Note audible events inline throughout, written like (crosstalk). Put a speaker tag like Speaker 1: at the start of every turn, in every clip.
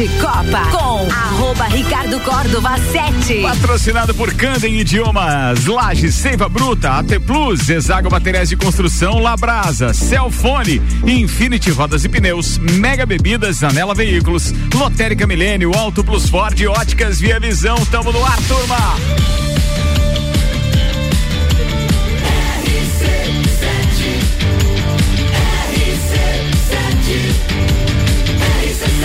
Speaker 1: de Copa com arroba Ricardo Córdova 7.
Speaker 2: Patrocinado por Candem Idiomas, Laje Seiva Bruta, AT Plus, Exago Materiais de Construção, Labrasa, Celfone, Infinity Rodas e Pneus, Mega Bebidas, Anela Veículos, Lotérica Milênio, Auto Plus Ford, Óticas Via Visão, tamo no ar, turma!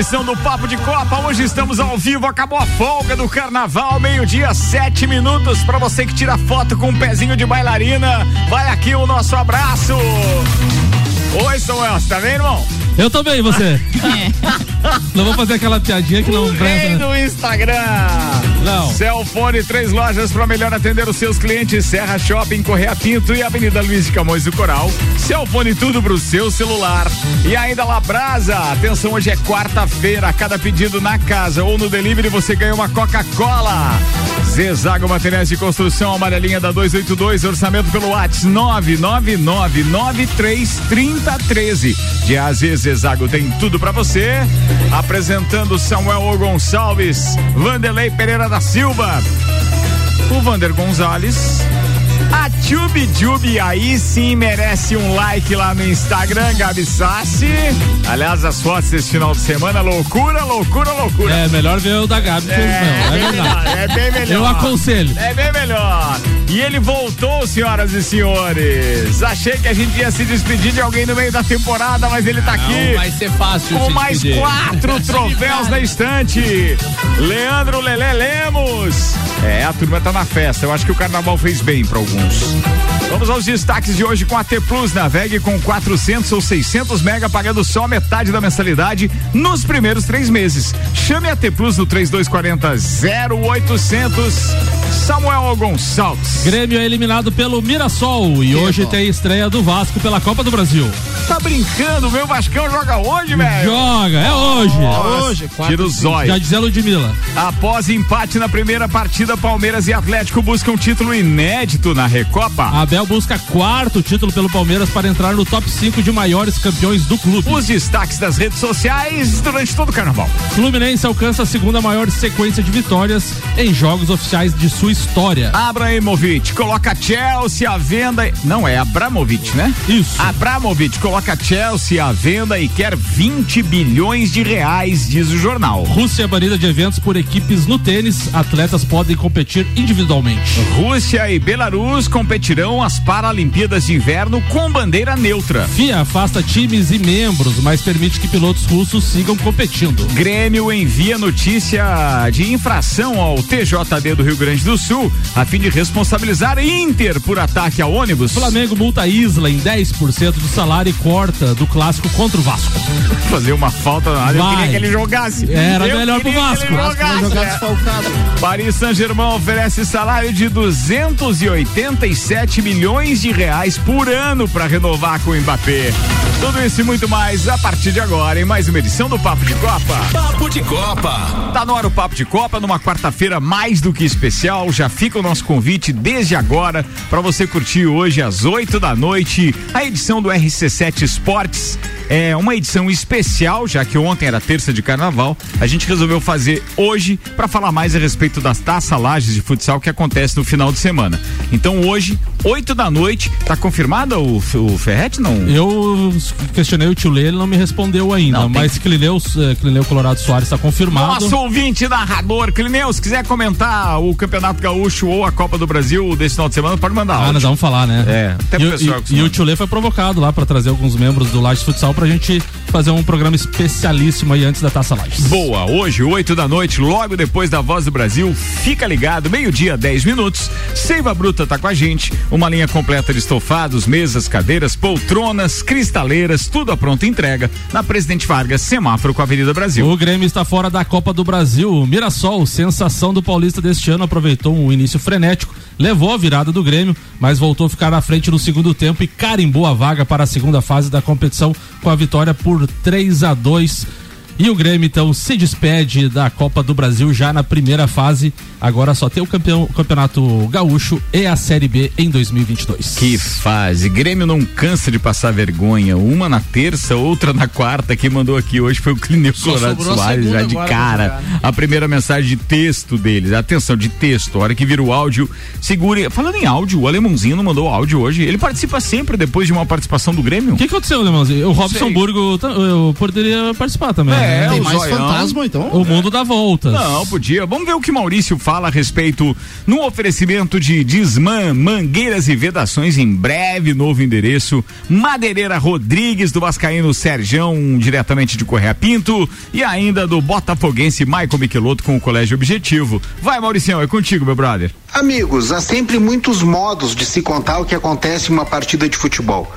Speaker 2: Edição do Papo de Copa. Hoje estamos ao vivo, acabou a folga do carnaval, meio-dia, sete minutos. Para você que tira foto com um pezinho de bailarina, vai aqui o nosso abraço. Oi, Samuel, você tá bem, irmão?
Speaker 3: Eu tô bem, você? não vou fazer aquela piadinha que não
Speaker 2: o
Speaker 3: presta.
Speaker 2: Rei do Instagram.
Speaker 3: Não.
Speaker 2: Celfone, três lojas para melhor atender os seus clientes: Serra Shopping, Correia Pinto e Avenida Luiz de Camões do Coral. Celfone, tudo pro seu celular. E ainda Labrasa. Atenção, hoje é quarta-feira. Cada pedido na casa ou no delivery você ganha uma Coca-Cola. Zezago Materiais de Construção, amarelinha da 282, orçamento pelo WhatsApp 999933013. De AZ Zezago tem tudo para você. Apresentando Samuel Gonçalves, Vanderlei Pereira da Silva, o Vander Gonzalez. A Tube Tube aí sim merece um like lá no Instagram, Gabi Sassi. Aliás, as fotos desse final de semana, loucura, loucura, loucura.
Speaker 3: É, melhor ver o da Gabi
Speaker 2: é,
Speaker 3: o meu, é verdade.
Speaker 2: melhor, é bem melhor.
Speaker 3: Eu aconselho.
Speaker 2: É bem melhor. E ele voltou, senhoras e senhores. Achei que a gente ia se despedir de alguém no meio da temporada, mas ele tá aqui.
Speaker 4: Não vai ser fácil.
Speaker 2: Com mais
Speaker 4: despedir.
Speaker 2: quatro (laughs) troféus na estante. Leandro Lelé Lemos. É, a turma tá na festa. Eu acho que o carnaval fez bem para alguns. Vamos aos destaques de hoje com a T Plus. Navegue com 400 ou 600 mega pagando só metade da mensalidade nos primeiros três meses. Chame a T Plus no 3240 0800. Samuel Gonçalves.
Speaker 3: Grêmio é eliminado pelo Mirassol e hoje tem estreia do Vasco pela Copa do Brasil.
Speaker 2: Tá brincando? Meu Vascão joga hoje, velho?
Speaker 3: Joga, é hoje.
Speaker 2: Nossa, hoje, Tira o zóio.
Speaker 3: Já dizia Ludmilla.
Speaker 2: Após empate na primeira partida, Palmeiras e Atlético buscam título inédito na Recopa.
Speaker 3: Abel busca quarto título pelo Palmeiras para entrar no top 5 de maiores campeões do clube.
Speaker 2: Os destaques das redes sociais durante todo o carnaval.
Speaker 3: Fluminense alcança a segunda maior sequência de vitórias em jogos oficiais de sua história.
Speaker 2: Abramovic coloca Chelsea à venda. Não, é Abramovic, né?
Speaker 3: Isso.
Speaker 2: Abramovic coloca Chelsea à venda e quer 20 bilhões de reais, diz o jornal.
Speaker 3: Rússia é banida de eventos por equipes no tênis. Atletas podem competir individualmente.
Speaker 2: Rússia e Belarus competirão as Paralimpíadas de Inverno com bandeira neutra.
Speaker 3: FIA afasta times e membros, mas permite que pilotos russos sigam competindo.
Speaker 2: Grêmio envia notícia de infração ao TJD do Rio Grande do Sul a fim de responsabilizar Inter por ataque ao ônibus.
Speaker 3: Flamengo multa Isla em 10% do salário e corta do clássico contra o Vasco.
Speaker 2: Fazer uma falta na área,
Speaker 3: Vai.
Speaker 2: eu queria que ele jogasse.
Speaker 3: Era
Speaker 2: eu
Speaker 3: melhor pro
Speaker 2: queria que
Speaker 3: Vasco.
Speaker 2: ele
Speaker 3: Vasco
Speaker 2: jogasse,
Speaker 3: jogar
Speaker 2: é. Paris Saint-Germain oferece salário de 287 milhões de reais por ano para renovar com o Mbappé. Tudo isso e muito mais a partir de agora em mais uma edição do Papo de Copa.
Speaker 5: Papo de Copa.
Speaker 2: Tá no ar o Papo de Copa numa quarta-feira mais do que especial. Já fica o nosso convite desde agora para você curtir hoje às 8 da noite a edição do RC7 Esportes. É uma edição especial, já que ontem era terça de carnaval. A gente resolveu fazer hoje para falar mais a respeito das taça lajes de futsal que acontece no final de semana. Então hoje, 8 da noite, tá confirmada o, o Ferrete? Não?
Speaker 3: Eu questionei o tio Lê, ele não me respondeu ainda,
Speaker 2: Não, tem
Speaker 3: mas Clineu, eh, Clineu Colorado Soares está confirmado.
Speaker 2: Nosso ouvinte narrador, Clineu, se quiser comentar o Campeonato Gaúcho ou a Copa do Brasil desse final de semana, pode mandar
Speaker 3: Ah, nós vamos falar, né?
Speaker 2: É, até pro
Speaker 3: e,
Speaker 2: pessoal
Speaker 3: e, e o Tio Lê foi provocado lá para trazer alguns membros do Laje Futsal pra gente fazer um programa especialíssimo aí antes da Taça Lages.
Speaker 2: Boa, hoje, 8 da noite, logo depois da Voz do Brasil, fica ligado, meio-dia, 10 minutos. Seiva Bruta tá com a gente, uma linha completa de estofados, mesas, cadeiras, poltronas, cristaleiras, tudo a pronta entrega na Presidente Vargas, semáforo com a Avenida Brasil.
Speaker 3: O Grêmio está fora da Copa do Brasil. O Mirassol, sensação do Paulista deste ano, aproveitou um início frenético, levou a virada do Grêmio, mas voltou a ficar na frente no segundo tempo e carimbou a vaga para a segunda fase da competição com a vitória por 3 a 2 e o Grêmio então se despede da Copa do Brasil já na primeira fase. Agora só tem o campeão, Campeonato Gaúcho e a Série B em 2022.
Speaker 2: Que fase. Grêmio não cansa de passar vergonha. Uma na terça, outra na quarta. Quem mandou aqui hoje foi o Clineu Colorado Soares, já de cara. Né? A primeira mensagem de texto deles. Atenção, de texto. A hora que vira o áudio, segure. Falando em áudio, o Alemãozinho não mandou áudio hoje. Ele participa sempre depois de uma participação do Grêmio.
Speaker 3: O que, que aconteceu, Alemãozinho? O Robson Burgo, eu poderia participar também. É,
Speaker 2: é, tem mais zoião. fantasma, então?
Speaker 3: O mundo dá voltas.
Speaker 2: Não, podia. Vamos ver o que Maurício fala a respeito no oferecimento de Disman, mangueiras e vedações em breve, novo endereço. Madeireira Rodrigues, do Vascaíno Serjão, diretamente de Correia Pinto. E ainda do Botafoguense Michael Michelotto com o Colégio Objetivo. Vai, Mauricião, é contigo, meu brother.
Speaker 4: Amigos, há sempre muitos modos de se contar o que acontece em uma partida de futebol.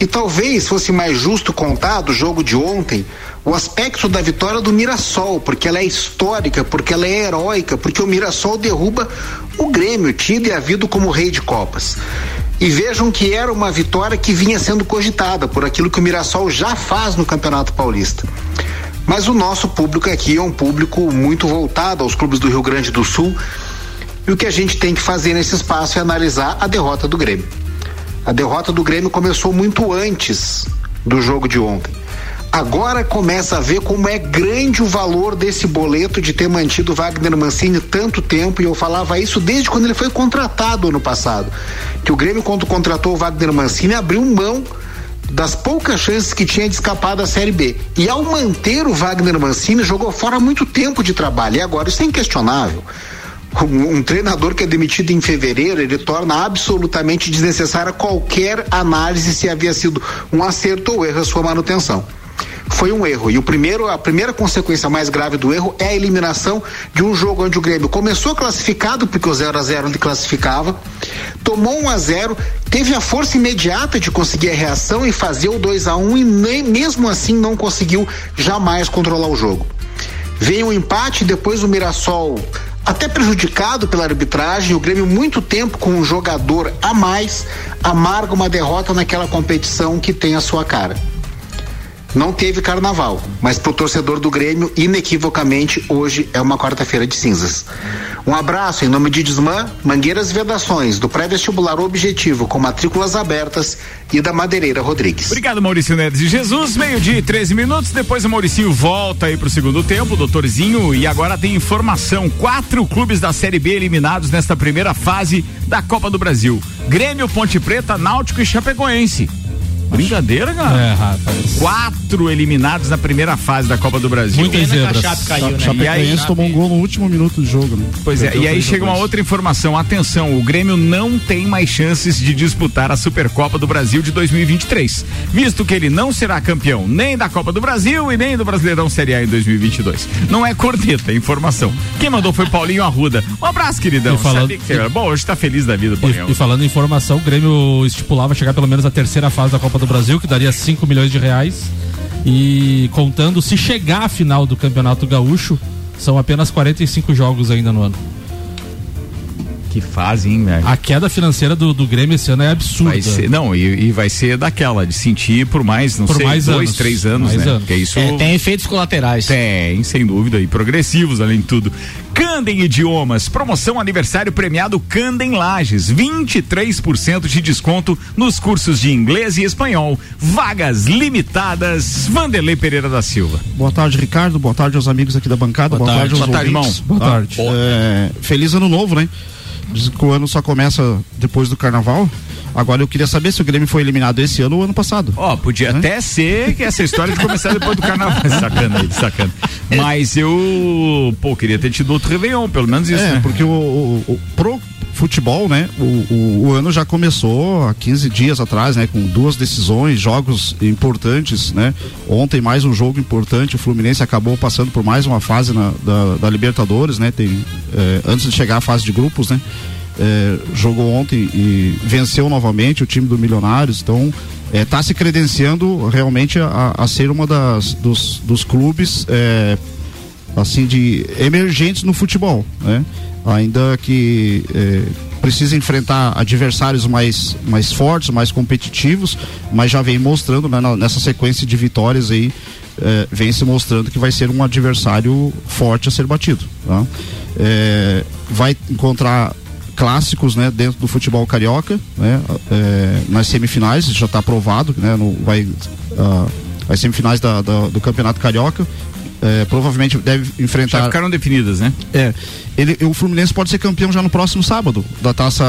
Speaker 4: E talvez fosse mais justo contar do jogo de ontem o aspecto da vitória do Mirassol, porque ela é histórica, porque ela é heróica, porque o Mirassol derruba o Grêmio, tido e havido como rei de Copas. E vejam que era uma vitória que vinha sendo cogitada por aquilo que o Mirassol já faz no Campeonato Paulista. Mas o nosso público aqui é um público muito voltado aos clubes do Rio Grande do Sul. E o que a gente tem que fazer nesse espaço é analisar a derrota do Grêmio. A derrota do Grêmio começou muito antes do jogo de ontem. Agora começa a ver como é grande o valor desse boleto de ter mantido Wagner Mancini tanto tempo, e eu falava isso desde quando ele foi contratado ano passado. Que o Grêmio, quando contratou o Wagner Mancini, abriu mão das poucas chances que tinha de escapar da Série B. E ao manter o Wagner Mancini, jogou fora muito tempo de trabalho. E agora, isso é inquestionável um, um, treinador que é demitido em fevereiro, ele torna absolutamente desnecessária qualquer análise se havia sido um acerto ou erro a sua manutenção. Foi um erro. E o primeiro, a primeira consequência mais grave do erro é a eliminação de um jogo onde o Grêmio começou classificado, porque o 0 a 0 ele classificava, tomou 1 um a 0 teve a força imediata de conseguir a reação e fazer o 2 a 1 um, e nem, mesmo assim não conseguiu jamais controlar o jogo. Veio um empate, depois o Mirassol até prejudicado pela arbitragem, o Grêmio muito tempo com um jogador a mais amarga uma derrota naquela competição que tem a sua cara. Não teve carnaval, mas pro torcedor do Grêmio, inequivocamente, hoje é uma quarta-feira de cinzas. Um abraço em nome de Desmã, Mangueiras e Vedações, do pré-vestibular Objetivo, com matrículas abertas e da Madeireira Rodrigues.
Speaker 2: Obrigado, Maurício Neves de Jesus. Meio-dia e 13 minutos. Depois o Mauricinho volta aí pro segundo tempo, doutorzinho. E agora tem informação: quatro clubes da Série B eliminados nesta primeira fase da Copa do Brasil: Grêmio, Ponte Preta, Náutico e Chapecoense. Brincadeira, cara. É, rapaz. Quatro eliminados na primeira fase da Copa do Brasil.
Speaker 3: Muitas zebras.
Speaker 6: Chape caiu, né? E aí, tomou um gol no último minuto do jogo, né?
Speaker 2: Pois é, e aí chega uma outra informação. Atenção, o Grêmio não tem mais chances de disputar a Supercopa do Brasil de 2023, visto que ele não será campeão nem da Copa do Brasil e nem do Brasileirão Série A em 2022. Não é corneta, é informação. Quem mandou foi Paulinho Arruda. Um abraço, queridão. E falando, e, Bom, hoje tá feliz da vida,
Speaker 3: Paulinho. E, e falando em informação, o Grêmio estipulava chegar pelo menos à terceira fase da Copa do Brasil, que daria 5 milhões de reais. E contando, se chegar à final do Campeonato Gaúcho, são apenas 45 jogos ainda no ano.
Speaker 2: Que fase, hein, velho?
Speaker 3: A queda financeira do, do Grêmio esse ano é absurda.
Speaker 2: Vai ser, não, e, e, vai ser daquela, de sentir por mais, não por sei, mais dois, anos. três anos, mais né? Anos.
Speaker 6: Que isso é, tem efeitos colaterais.
Speaker 2: Tem, sem dúvida, e progressivos, além de tudo. Candem Idiomas, promoção aniversário premiado Candem Lages, 23% de desconto nos cursos de inglês e espanhol. Vagas limitadas. Vanderlei Pereira da Silva.
Speaker 7: Boa tarde, Ricardo. Boa tarde aos amigos aqui da bancada. Boa, Boa tarde, tarde aos Boa tarde, irmão. Boa ah, tarde. É, feliz ano novo, né? Diz que o ano só começa depois do carnaval. Agora eu queria saber se o Grêmio foi eliminado esse ano ou ano passado.
Speaker 2: Ó, oh, podia né? até ser que essa história de começar depois do carnaval. (laughs) sacana aí, sacana. Mas eu, pô, queria ter tido outro Réveillon, pelo menos isso. É,
Speaker 7: né? porque o, o, o pro futebol, né? O, o, o, ano já começou há 15 dias atrás, né? Com duas decisões, jogos importantes, né? Ontem mais um jogo importante, o Fluminense acabou passando por mais uma fase na, da, da Libertadores, né? Tem, é, antes de chegar à fase de grupos, né? É, jogou ontem e venceu novamente o time do Milionários, então está é, se credenciando realmente a, a, ser uma das dos, dos clubes assim de emergentes no futebol, né? Ainda que é, precisa enfrentar adversários mais, mais fortes, mais competitivos, mas já vem mostrando né, nessa sequência de vitórias aí, é, vem se mostrando que vai ser um adversário forte a ser batido. Tá? É, vai encontrar clássicos né, dentro do futebol carioca, né, nas semifinais, já está aprovado, né, no, vai, uh, as semifinais da, da, do Campeonato Carioca, é, provavelmente deve enfrentar. Já
Speaker 2: ficaram definidas, né?
Speaker 7: É. Ele, o Fluminense pode ser campeão já no próximo sábado, da taça.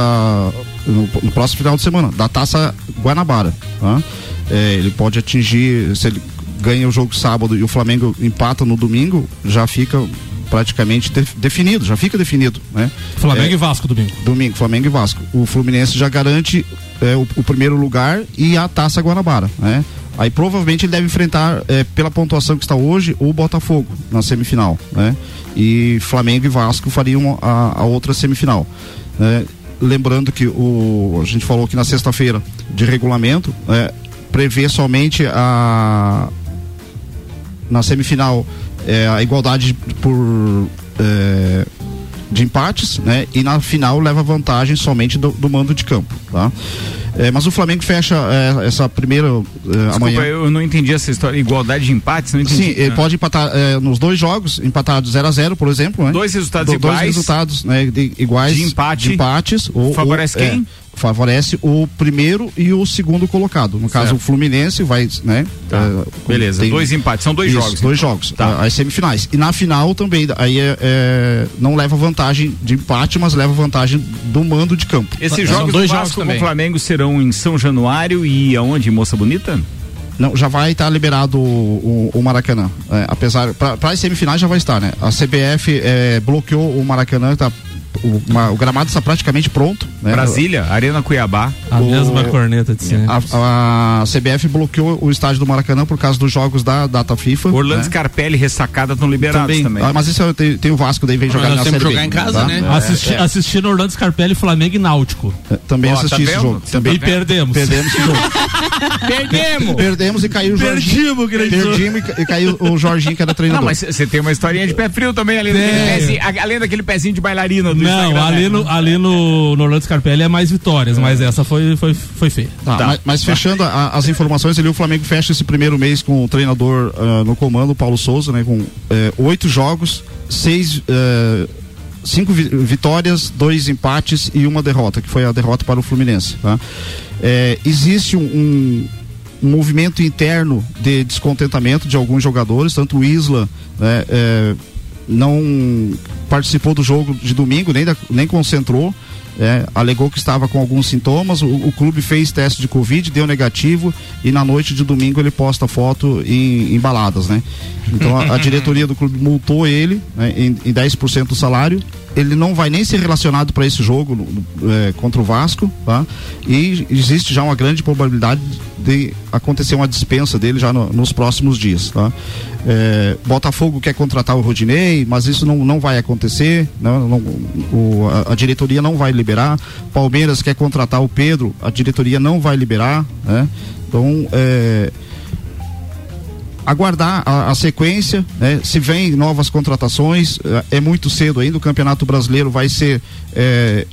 Speaker 7: No, no próximo final de semana, da taça Guanabara. Tá? É, ele pode atingir, se ele ganha o jogo sábado e o Flamengo empata no domingo, já fica praticamente de, definido, já fica definido, né?
Speaker 3: Flamengo é, e Vasco domingo.
Speaker 7: Domingo, Flamengo e Vasco. O Fluminense já garante é, o, o, primeiro lugar e a Taça Guanabara, né? Aí provavelmente ele deve enfrentar, é, pela pontuação que está hoje, o Botafogo na semifinal, né? E Flamengo e Vasco fariam a, a outra semifinal. Né? Lembrando que o, a gente falou aqui na sexta-feira de regulamento, é, prevê somente a na semifinal é, a igualdade por é, de empates, né? E na final leva vantagem somente do, do mando de campo, tá? É, mas o Flamengo fecha é, essa primeira é, Desculpa, amanhã.
Speaker 2: Eu não entendi essa história. Igualdade de empates, não entendi.
Speaker 7: Sim, ele pode empatar é, nos dois jogos, empatados 0 a 0 por exemplo. Né?
Speaker 2: Dois resultados Do,
Speaker 7: iguais. Dois resultados né, de, iguais.
Speaker 2: De empate.
Speaker 7: De empates.
Speaker 2: Ou, favorece
Speaker 7: ou,
Speaker 2: quem?
Speaker 7: Favorece o primeiro e o segundo colocado. No caso, certo. o Fluminense vai, né?
Speaker 2: Tá. É, Beleza, tem, dois empates, são dois
Speaker 7: isso,
Speaker 2: jogos.
Speaker 7: Dois então. jogos, tá. as semifinais. E na final também, aí é, é, não leva vantagem de empate, mas leva vantagem do mando de campo.
Speaker 2: Esses jogos dois jogos com o Flamengo serão em São Januário e aonde, Moça Bonita?
Speaker 7: Não, já vai estar tá liberado o, o, o Maracanã. É, apesar, para as semifinais já vai estar, né? A CBF é, bloqueou o Maracanã, tá o, uma, o, gramado está praticamente pronto.
Speaker 2: Né? Brasília, Arena Cuiabá.
Speaker 3: A o, mesma corneta de sempre.
Speaker 7: A, a, CBF bloqueou o estádio do Maracanã por causa dos jogos da data FIFA.
Speaker 2: Orlando né? Scarpelli ressacada estão liberados também. também.
Speaker 7: Ah, mas isso é, tem, tem, o Vasco, daí vem jogar ah, na Série
Speaker 3: jogar em casa, tá? né? É, Assisti, é. Assistindo Orlando Scarpelli, Flamengo e Náutico.
Speaker 7: É, também assisti tá esse jogo.
Speaker 3: Também. E perdemos.
Speaker 7: Perdemos esse jogo. (laughs)
Speaker 2: perdemos.
Speaker 7: Perdemos e caiu o Jorginho. Perdimos, Perdimos e, e caiu o Jorginho que era treinador. Não,
Speaker 2: mas você tem uma historinha de pé frio também, além, daquele pezinho, além daquele pezinho de bailarina do
Speaker 3: Não, Instagram, ali né? no, ali no, no Orlando Scarpelli é mais vitórias, é. mas essa foi, foi, foi feia.
Speaker 7: Tá, tá. Mas, mas, fechando a, as informações ali, o Flamengo fecha esse primeiro mês com o treinador uh, no comando, Paulo Souza, né? Com uh, oito jogos, seis. Uh, cinco vitórias, dois empates e uma derrota, que foi a derrota para o Fluminense. Tá? É, existe um, um, um, movimento interno de descontentamento de alguns jogadores, tanto o Isla né, é, não participou do jogo de domingo, nem, da, nem concentrou. É, alegou que estava com alguns sintomas. O, o, clube fez teste de Covid, deu negativo e na noite de domingo ele posta foto em, em baladas, né? Então a, a, (laughs) diretoria do clube multou ele né, em, em 10% do salário. Ele não vai nem ser relacionado para esse jogo é, contra o Vasco, tá? E existe já uma grande probabilidade de acontecer uma dispensa dele já no, nos próximos dias, tá? É, Botafogo quer contratar o Rodinei, mas isso não, não vai acontecer, não, não o, a, a, diretoria não vai liberar. Palmeiras quer contratar o Pedro, a diretoria não vai liberar, né? Então, é, aguardar a, a sequência, né? Se vem novas contratações, é, é muito cedo ainda, o Campeonato Brasileiro vai ser é,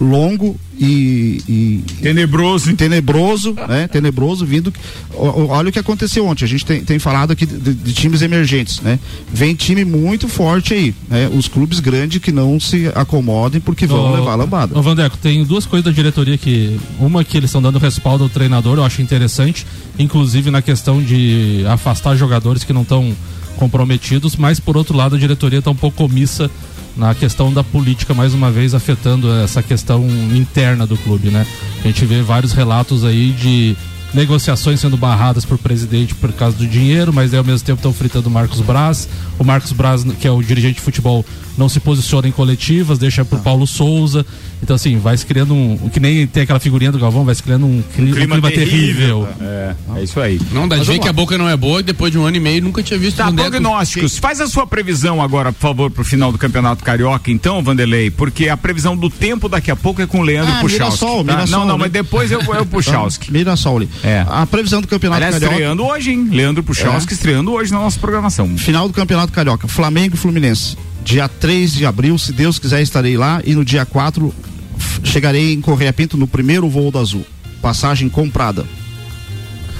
Speaker 7: longo e, e,
Speaker 2: tenebroso.
Speaker 7: tenebroso né? Tenebroso vindo olha o que aconteceu ontem. A gente tem, tem falado aqui de, de, times emergentes né? Vem time muito forte aí né? Os clubes grandes que não se acomodem porque vão levar a lambada.
Speaker 3: ô Vandeco tem duas coisas da diretoria que uma que eles estão dando respaldo ao treinador eu acho interessante inclusive na questão de afastar jogadores que não estão comprometidos mas por outro lado a diretoria está um pouco omissa na questão da política, mais uma vez afetando essa questão interna do clube, né? A gente vê vários relatos aí de negociações sendo barradas por presidente por causa do dinheiro, mas aí ao mesmo tempo estão fritando o Marcos Braz. O Marcos Braz, que é o dirigente de futebol, não se posiciona em coletivas, deixa pro ah. Paulo Souza. Então, assim, vai se criando um. Que nem tem aquela figurinha do Galvão, vai se criando um, clima, um clima terrível. terrível.
Speaker 2: É, é isso aí.
Speaker 3: Não, dá de ver que a boca não é boa e depois de um ano e meio nunca tinha visto
Speaker 2: Tá, prognósticos. Faz a sua previsão agora, por favor, pro final do Campeonato Carioca, então, Vanderlei, porque a previsão do tempo daqui a pouco é com o Leandro ah, Puchalski. Mirassol, tá? Mirassol, não, não, mas depois eu, eu (laughs) Puchalski.
Speaker 7: Mirassol. É. A previsão do Campeonato
Speaker 2: Aliás,
Speaker 7: Carioca.
Speaker 2: estreando hoje, hein? Leandro Puchalski é. estreando hoje na nossa programação.
Speaker 7: Final do Campeonato Carioca. Flamengo e Fluminense. Dia 3 de abril, se Deus quiser, estarei lá. E no dia 4, chegarei em Correia Pinto no primeiro voo da Azul. Passagem comprada.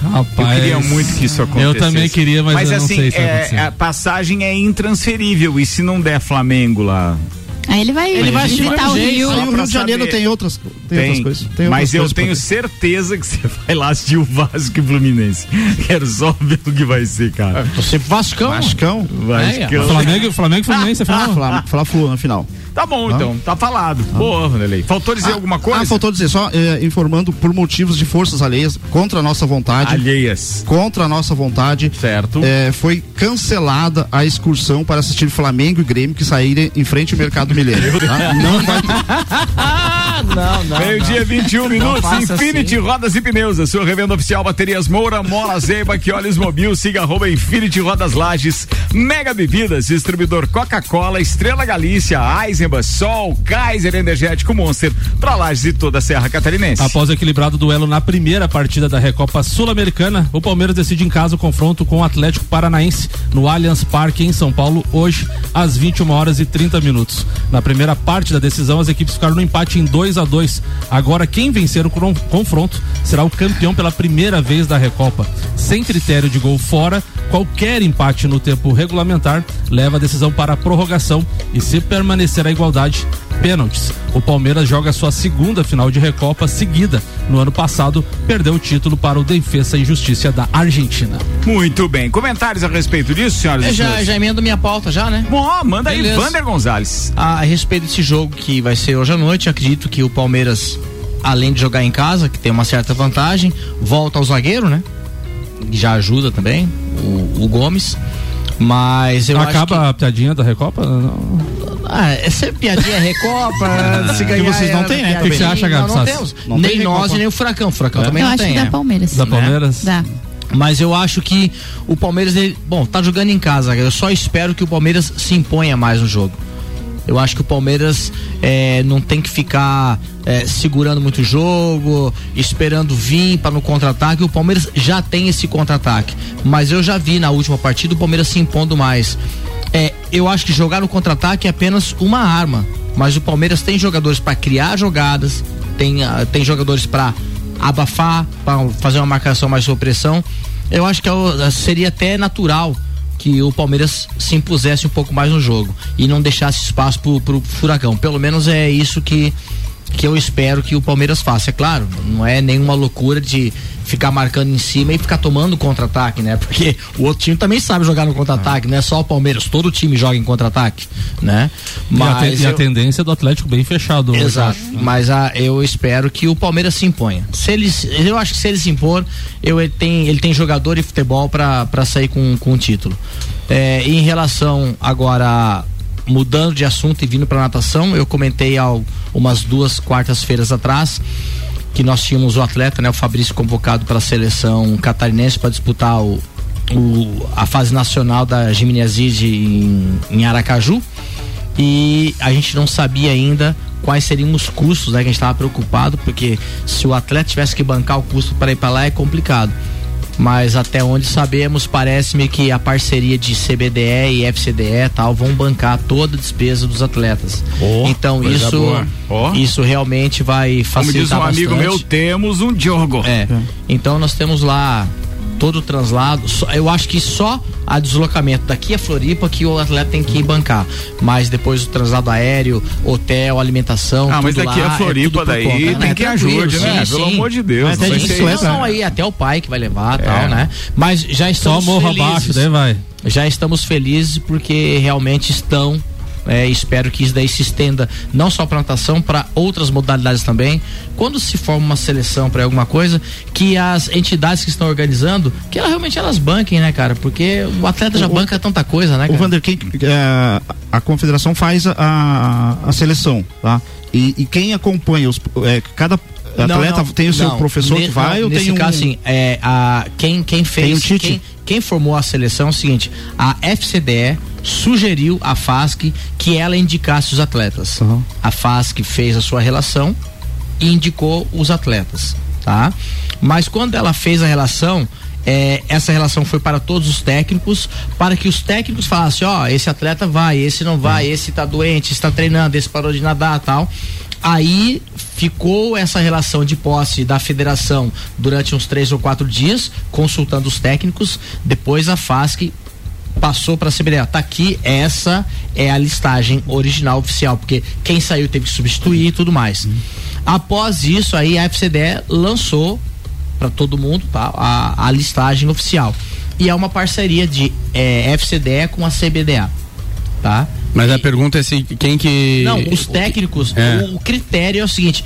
Speaker 2: Rapaz, eu queria muito que isso acontecesse.
Speaker 3: Eu também queria, mas, mas assim,
Speaker 2: é, a passagem é intransferível. E se não der Flamengo lá?
Speaker 8: Aí ele vai, ele vai visitar o Rio.
Speaker 7: Aí o Rio de Janeiro tem outras, tem, tem outras coisas. Tem
Speaker 2: mas eu tenho certeza que você vai lá assistir o Vasco e Fluminense. (laughs) Quero só ver o que vai ser, cara.
Speaker 3: Você Vascão.
Speaker 7: Vascão.
Speaker 2: Vascão.
Speaker 3: É, Flamengo, Flamengo e Fluminense, ah,
Speaker 7: final. Flamengo, Fla-Flu na final.
Speaker 2: Tá bom, ah. então, tá falado. Ah. Boa, Vanderlei. Faltou dizer ah, alguma coisa? Ah,
Speaker 7: faltou dizer, só eh, informando por motivos de forças alheias, contra a nossa vontade.
Speaker 2: Alheias.
Speaker 7: Contra a nossa vontade.
Speaker 2: Certo.
Speaker 7: Eh, foi cancelada a excursão para assistir Flamengo e Grêmio que saírem em frente ao Mercado Milênio. Tá? Não vai
Speaker 2: ter. (laughs) não, não. Meio-dia, 21 minutos. Infinity assim. Rodas e Pneus, a sua revenda oficial Baterias Moura, Mola Zeiba, que olhos mobil, siga arroba Infinity Rodas Lages, Mega Bebidas, distribuidor Coca-Cola, Estrela Galícia, Ais Eisenbahn, Sol, Kaiser Energético Monster, para Lages e toda a Serra Catarinense.
Speaker 3: Após o equilibrado duelo na primeira partida da Recopa Sul-Americana, o Palmeiras decide em casa o confronto com o Atlético Paranaense no Allianz Parque em São Paulo hoje às 21 horas e 30 minutos. Na primeira parte da decisão, as equipes ficaram no empate em 2 a 2. Agora quem vencer o confronto será o campeão pela primeira vez da Recopa. Sem critério de gol fora, qualquer empate no tempo regulamentar leva a decisão para a prorrogação e se permanecer a igualdade, pênaltis. O Palmeiras joga sua segunda final de Recopa seguida. No ano passado, perdeu o título para o Defesa e Justiça da Argentina.
Speaker 2: Muito bem. Comentários a respeito disso, senhoras
Speaker 6: e senhores? Já, já emendo minha pauta já, né?
Speaker 2: Bom, manda Beleza. aí, Vander Gonzalez.
Speaker 6: A, a respeito desse jogo que vai ser hoje à noite, acredito que o Palmeiras, além de jogar em casa, que tem uma certa vantagem, volta ao zagueiro, né? Já ajuda também, o, o Gomes. Mas eu
Speaker 3: Acaba que... a piadinha da Recopa? Não.
Speaker 6: Ah, essa é piadinha Recopa, (laughs) se ganhar.
Speaker 3: Que vocês não têm, né? O que, você acha, Gabi?
Speaker 6: Não, não temos. Não nem nós e nem o Furacão. O Furacão é. também
Speaker 8: eu
Speaker 6: não
Speaker 8: tem.
Speaker 6: Eu
Speaker 8: acho que dá Palmeiras.
Speaker 3: Da Palmeiras?
Speaker 8: Dá.
Speaker 6: Mas eu acho que o Palmeiras, ele, bom, tá jogando em casa. Eu só espero que o Palmeiras se imponha mais no jogo. Eu acho que o Palmeiras é, não tem que ficar é, segurando muito o jogo, esperando vir para no contra-ataque. O Palmeiras já tem esse contra-ataque, mas eu já vi na última partida o Palmeiras se impondo mais. É, eu acho que jogar no contra-ataque é apenas uma arma, mas o Palmeiras tem jogadores para criar jogadas, tem, uh, tem jogadores para abafar, para fazer uma marcação mais sob pressão. Eu acho que é seria até natural que o Palmeiras se impusesse um pouco mais no jogo e não deixasse espaço pro, pro Furacão. Pelo menos é isso que que eu espero que o Palmeiras faça. É claro, não é nenhuma loucura de ficar marcando em cima e ficar tomando contra-ataque, né? Porque o outro time também sabe jogar no contra-ataque, não é só o Palmeiras, todo time joga em contra-ataque, né?
Speaker 3: Mas e a, eu... a, tendência do Atlético bem fechado.
Speaker 6: Exato. Hoje, mas a, ah, eu espero que o Palmeiras se imponha. Se eles, eu acho que se ele se impor, eu, ele, tem, ele tem jogador e futebol para sair com, com o título. É, em relação agora mudando de assunto e vindo para natação, eu comentei há umas duas quartas-feiras atrás que nós tínhamos o atleta, né, o Fabrício convocado para a seleção catarinense para disputar o, o, a fase nacional da gimnasia em, em Aracaju. E a gente não sabia ainda quais seriam os custos, né, que a gente estava preocupado porque se o atleta tivesse que bancar o custo para ir para lá é complicado mas até onde sabemos, parece-me que a parceria de CBDE e FCDE tal vão bancar toda a despesa dos atletas. Oh, então isso oh. isso realmente vai facilitar
Speaker 2: Como diz um
Speaker 6: bastante.
Speaker 2: amigo meu, temos um jogo.
Speaker 6: É. Então nós temos lá todo o translado. Eu acho que só a deslocamento daqui a Floripa que o atleta tem que bancar. Mas depois o translado aéreo, hotel, alimentação.
Speaker 2: Ah, mas daqui lá, a é Floripa é daí conta, tem né? que ajude, né? Sim, Pelo amor de Deus.
Speaker 6: Mas não vai não, aí até o pai que vai levar é. tal, né? Mas já estamos
Speaker 3: só morro
Speaker 6: felizes.
Speaker 3: abaixo, daí vai.
Speaker 6: Já estamos felizes porque realmente estão É, espero que isso daí se estenda não só para natação, para outras modalidades também. Quando se forma uma seleção para alguma coisa, que as entidades que estão organizando, que ela, realmente elas banquem, né, cara? Porque o atleta já o, banca tanta coisa, né? Cara?
Speaker 7: O Vander, quem, é, a confederação faz a, a seleção, tá? E, e quem acompanha os, é, cada atleta não, tem o seu não, professor ne, que vai ou
Speaker 6: nesse
Speaker 7: tem
Speaker 6: caso, um... assim, é, a, quem, quem fez, quem, quem formou a seleção é o seguinte, a FCDE sugeriu à FASC que ela indicasse os atletas. Uhum. A FASC fez a sua relação e indicou os atletas, tá? Mas quando ela fez a relação, é, essa relação foi para todos os técnicos, para que os técnicos falassem, ó, esse atleta vai, esse não vai, uhum. esse tá doente, está treinando, esse parou de nadar, tal. Aí ficou essa relação de posse da federação durante uns três ou quatro dias, consultando os técnicos. Depois a FASC passou para a CBDA. Tá aqui, essa é a listagem original oficial, porque quem saiu teve que substituir e tudo mais. Após isso, aí a FCDE lançou para todo mundo tá, a, a, listagem oficial. E é uma parceria de é, FCDE com a CBDA. Tá?
Speaker 3: Mas a pergunta é se quem que.
Speaker 6: Não, os técnicos, é. o, o critério é o seguinte: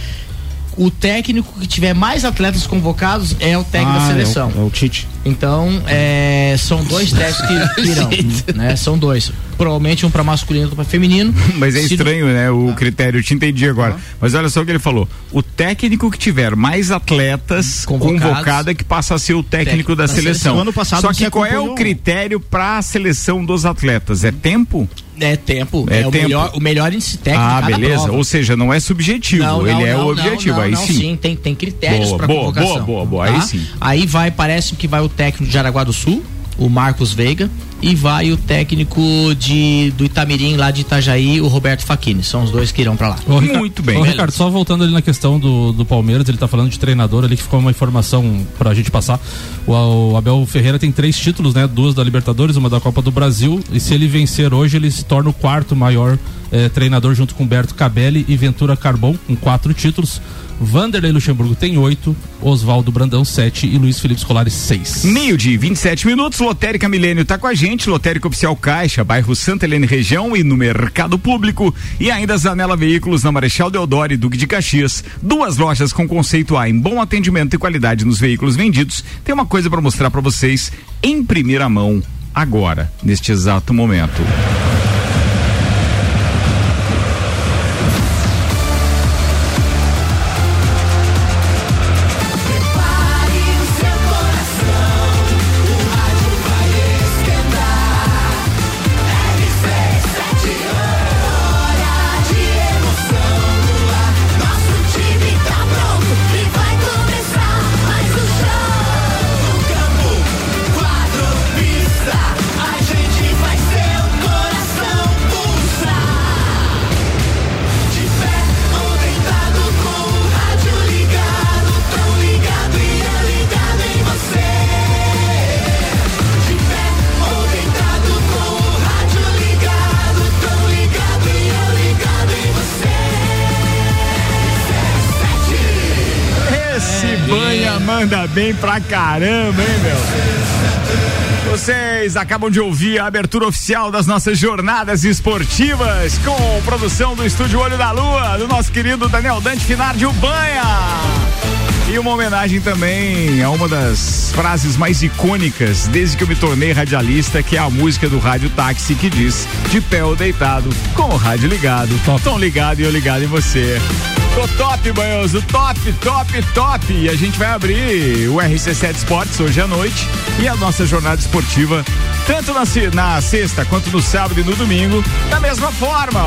Speaker 6: o técnico que tiver mais atletas convocados é o técnico ah, da seleção.
Speaker 7: É o, é o Tite.
Speaker 6: Então, é, são dois técnicos que, que irão, (laughs) né? São dois. Provavelmente um para masculino e outro para feminino. (laughs)
Speaker 2: Mas é Se estranho, né? O ah. critério, eu te entendi agora. Ah. Mas olha só o que ele falou. O técnico que tiver mais atletas convocado é que passa a ser o técnico, técnico da, da, seleção. seleção.
Speaker 7: Ano passado
Speaker 2: só que qual é o critério para a seleção dos atletas? É tempo?
Speaker 6: É tempo. É, é tempo. O, melhor, o melhor índice técnico.
Speaker 2: Ah, beleza. Prova. Ou seja, não é subjetivo, não, não, ele é não, é o objetivo. aí sim. sim.
Speaker 6: Tem, tem critérios para convocação.
Speaker 2: Boa, boa, boa. Tá? Aí sim.
Speaker 6: Aí vai, parece que vai o técnico de Araguá do Sul, o Marcos Veiga, e vai o técnico de do Itamirim lá de Itajaí, o Roberto Faquini. São os dois que irão para lá.
Speaker 3: Ô, Muito bem. Ô, Ricardo, só voltando ali na questão do, do Palmeiras, ele tá falando de treinador ali que ficou uma informação pra gente passar. O, o, Abel Ferreira tem três títulos, né? Duas da Libertadores, uma da Copa do Brasil. E se ele vencer hoje, ele se torna o quarto maior eh, treinador junto com Berto Cabelli e Ventura Carbon, com quatro títulos. Vanderlei Luxemburgo tem oito, Oswaldo Brandão sete e Luiz Felipe Scolari seis.
Speaker 2: Meio de 27 minutos, Lotérica Milênio tá com a gente, Lotérica Oficial Caixa, bairro Santa Helena Região e no Mercado Público e ainda Zanela Veículos na Marechal Deodoro e Duque de Caxias. Duas lojas com conceito A em bom atendimento e qualidade nos veículos vendidos. Tem uma coisa para mostrar para vocês em primeira mão agora, neste exato momento. Bem pra caramba, hein, meu? Vocês acabam de ouvir a abertura oficial das nossas jornadas esportivas com produção do Estúdio Olho da Lua, do nosso querido Daniel Dante Finar de Ubanha. E uma homenagem também a uma das frases mais icônicas desde que eu me tornei radialista, que é a música do Rádio Táxi que diz: De pé ou deitado, com o rádio ligado, tão ligado e eu ligado em você. Tô top, banhoso, top, top, top. E a gente vai abrir o RC7 Esportes hoje à noite e a nossa jornada esportiva, tanto na, na sexta quanto no sábado e no domingo, da mesma forma.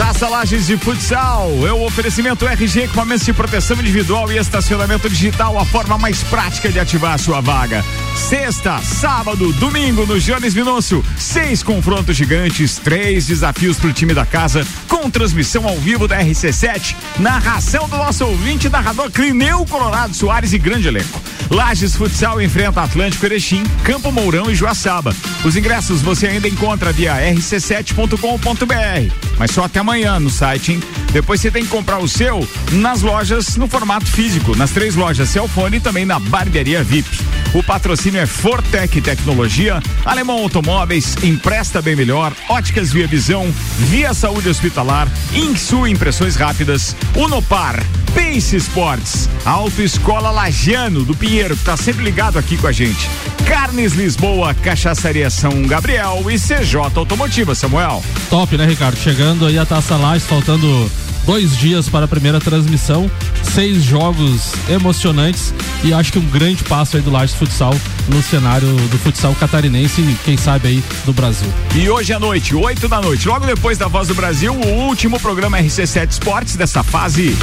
Speaker 2: Taça Lages de Futsal é o oferecimento RG equipamentos de proteção individual e estacionamento digital, a forma mais prática de ativar sua vaga. Sexta, sábado, domingo no Jones Minúcio, seis confrontos gigantes, três desafios para o time da casa, com transmissão ao vivo da RC7, narração do nosso ouvinte narrador Clineu Colorado Soares e grande elenco. Lages Futsal enfrenta Atlântico Erechim, Campo Mourão e Joaçaba. Os ingressos você ainda encontra via rc7.com.br. mas só até amanhã no site, hein? Depois você tem que comprar o seu nas lojas no formato físico, nas três lojas Celfone e também na barbearia VIP. O patrocínio é Fortec Tecnologia, Alemão Automóveis, Empresta Bem Melhor, Óticas Via Visão, Via Saúde Hospitalar, Insu Impressões Rápidas, Unopar, Pace Sports, Autoescola Lagiano do Pinheiro, que tá sempre ligado aqui com a gente. Carnes Lisboa, Cachaçaria São Gabriel e CJ Automotiva, Samuel.
Speaker 3: Top, né, Ricardo? Chegando aí a Taça Lages, faltando dois dias para a primeira transmissão, seis jogos emocionantes e acho que um grande passo aí do Lages Futsal no cenário do futsal catarinense e quem sabe aí do Brasil.
Speaker 2: E hoje à noite, oito da noite, logo depois da Voz do Brasil, o último programa RC7 Esportes dessa fase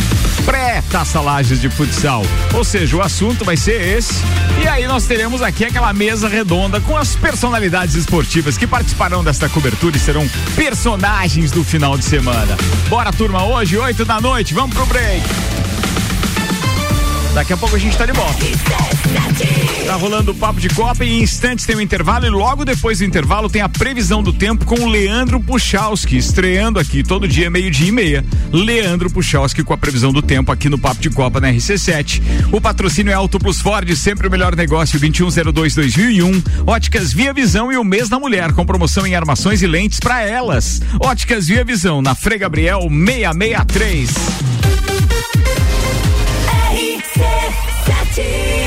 Speaker 2: pré-Taça Lages de Futsal. Ou seja, o assunto vai ser esse. E aí nós teremos aqui aquela mesa redonda com as personalidades esportivas que participarão desta cobertura e serão personagens do final de semana. Bora, turma, hoje, 8 da noite. Vamos pro break. Daqui a pouco a gente tá de volta. Tá rolando o papo de Copa e em instantes tem o um intervalo e logo depois do intervalo tem a previsão do tempo com o Leandro Puchalski, estreando aqui todo dia, meio-dia e meia. Leandro Puchalski com a previsão do tempo aqui no Papo de Copa na RC7. O patrocínio é Auto Plus Ford, sempre o melhor negócio, 2102-2001. Óticas Via Visão e o mês da mulher, com promoção em armações e lentes para elas. Óticas Via Visão, na Frei Gabriel 663. T.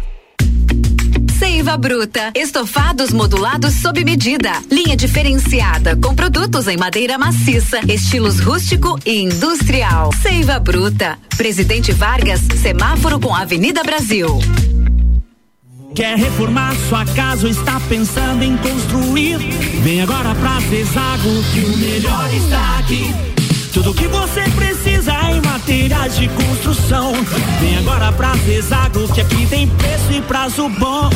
Speaker 1: Seiva Bruta. Estofados modulados sob medida. Linha diferenciada com produtos em madeira maciça, estilos rústico e industrial. Seiva Bruta. Presidente Vargas, semáforo com Avenida Brasil.
Speaker 9: Quer reformar sua casa ou está pensando em construir? Vem agora pra Zezago que o melhor está aqui. Tudo que você precisa materiais de construção. Vem agora pra Zezago que aqui tem preço e prazo bom.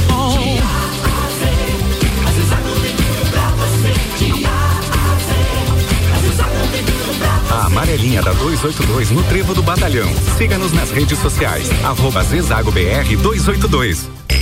Speaker 10: A amarelinha da 282 no Trevo do Batalhão. Siga-nos nas redes sociais. Arroba Zezago BR 282.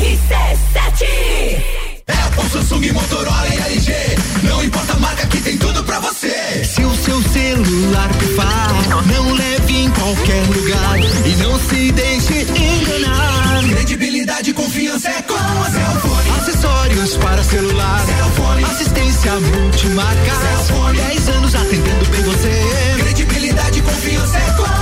Speaker 11: RC7 Apple, Samsung, Motorola e LG. Não importa a marca que tem tudo pra você.
Speaker 12: Se o seu celular pifar, não leve em qualquer lugar e não se deixe enganar.
Speaker 11: Credibilidade e confiança é com a Cellfone.
Speaker 12: Acessórios para celular.
Speaker 11: Cellfone.
Speaker 12: Assistência multimarca.
Speaker 11: Cellfone.
Speaker 12: 10 anos atendendo bem você.
Speaker 11: Credibilidade e confiança é com a.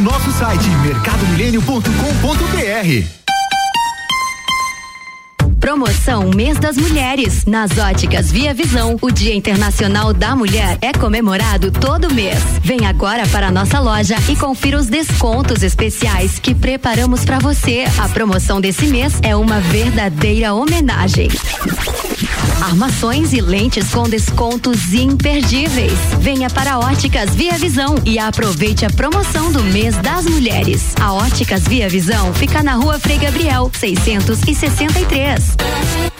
Speaker 13: rc7.com.br
Speaker 14: Promoção Mês das Mulheres. Nas óticas Via Visão, o Dia Internacional da Mulher é comemorado todo mês. Vem agora para a nossa loja e confira os descontos especiais que preparamos para você. A promoção desse mês é uma verdadeira homenagem. Armações e lentes com descontos imperdíveis. Venha para Óticas Via Visão e aproveite a promoção do mês das mulheres. A Óticas Via Visão fica na rua Frei Gabriel, 663.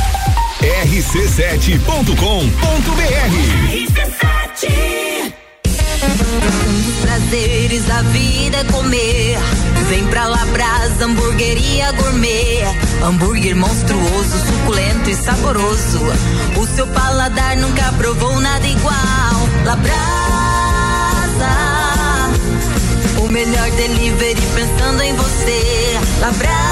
Speaker 15: rc7.com.br
Speaker 16: RC7 um dos prazeres da vida é comer. Vem pra Labrasa, hamburgueria gourmet. Hambúrguer monstruoso, suculento e saboroso. O seu paladar nunca provou nada igual. Labrasa, o melhor delivery pensando em você. Labrasa.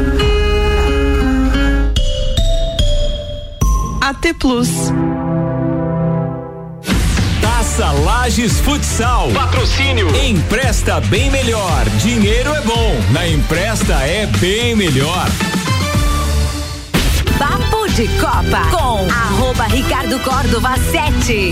Speaker 17: AT Plus.
Speaker 15: Taça Lages Futsal. Patrocínio. Empresta bem melhor. Dinheiro é bom. Na empresta é bem melhor.
Speaker 1: Papo de Copa com arroba Ricardo Córdova 7.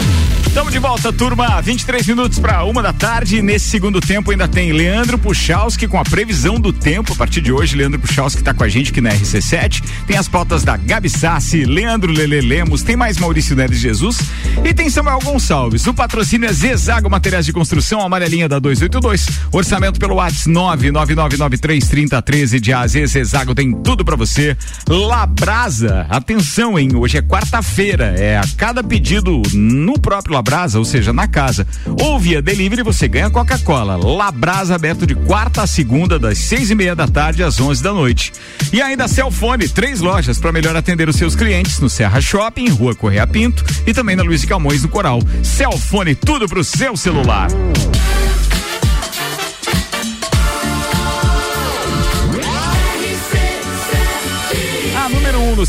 Speaker 2: Estamos de volta, turma. 23 minutos para uma da tarde. Nesse segundo tempo ainda tem Leandro Puchalski com a previsão do tempo. A partir de hoje, Leandro Puchalski está com a gente aqui na RC7. Tem as pautas da Gabi Sassi, Leandro Lele Lemos, tem mais Maurício Neves Jesus e tem Samuel Gonçalves. O patrocínio é Zezago Materiais de Construção, amarelinha da 282. Orçamento pelo WhatsApp 999933013 de AZ. Zezago tem tudo para você. Labrasa, atenção, hein? Hoje é quarta-feira. É a cada pedido no próprio Labrasa, ou seja, na casa, ou via delivery, você ganha Coca-Cola. Labrasa aberto de quarta a segunda, das seis e meia da tarde às onze da noite. E ainda Celfone, três lojas para melhor atender os seus clientes no Serra Shopping, Rua Correia Pinto e também na Luiz Camões no Coral. Celfone, tudo pro seu celular.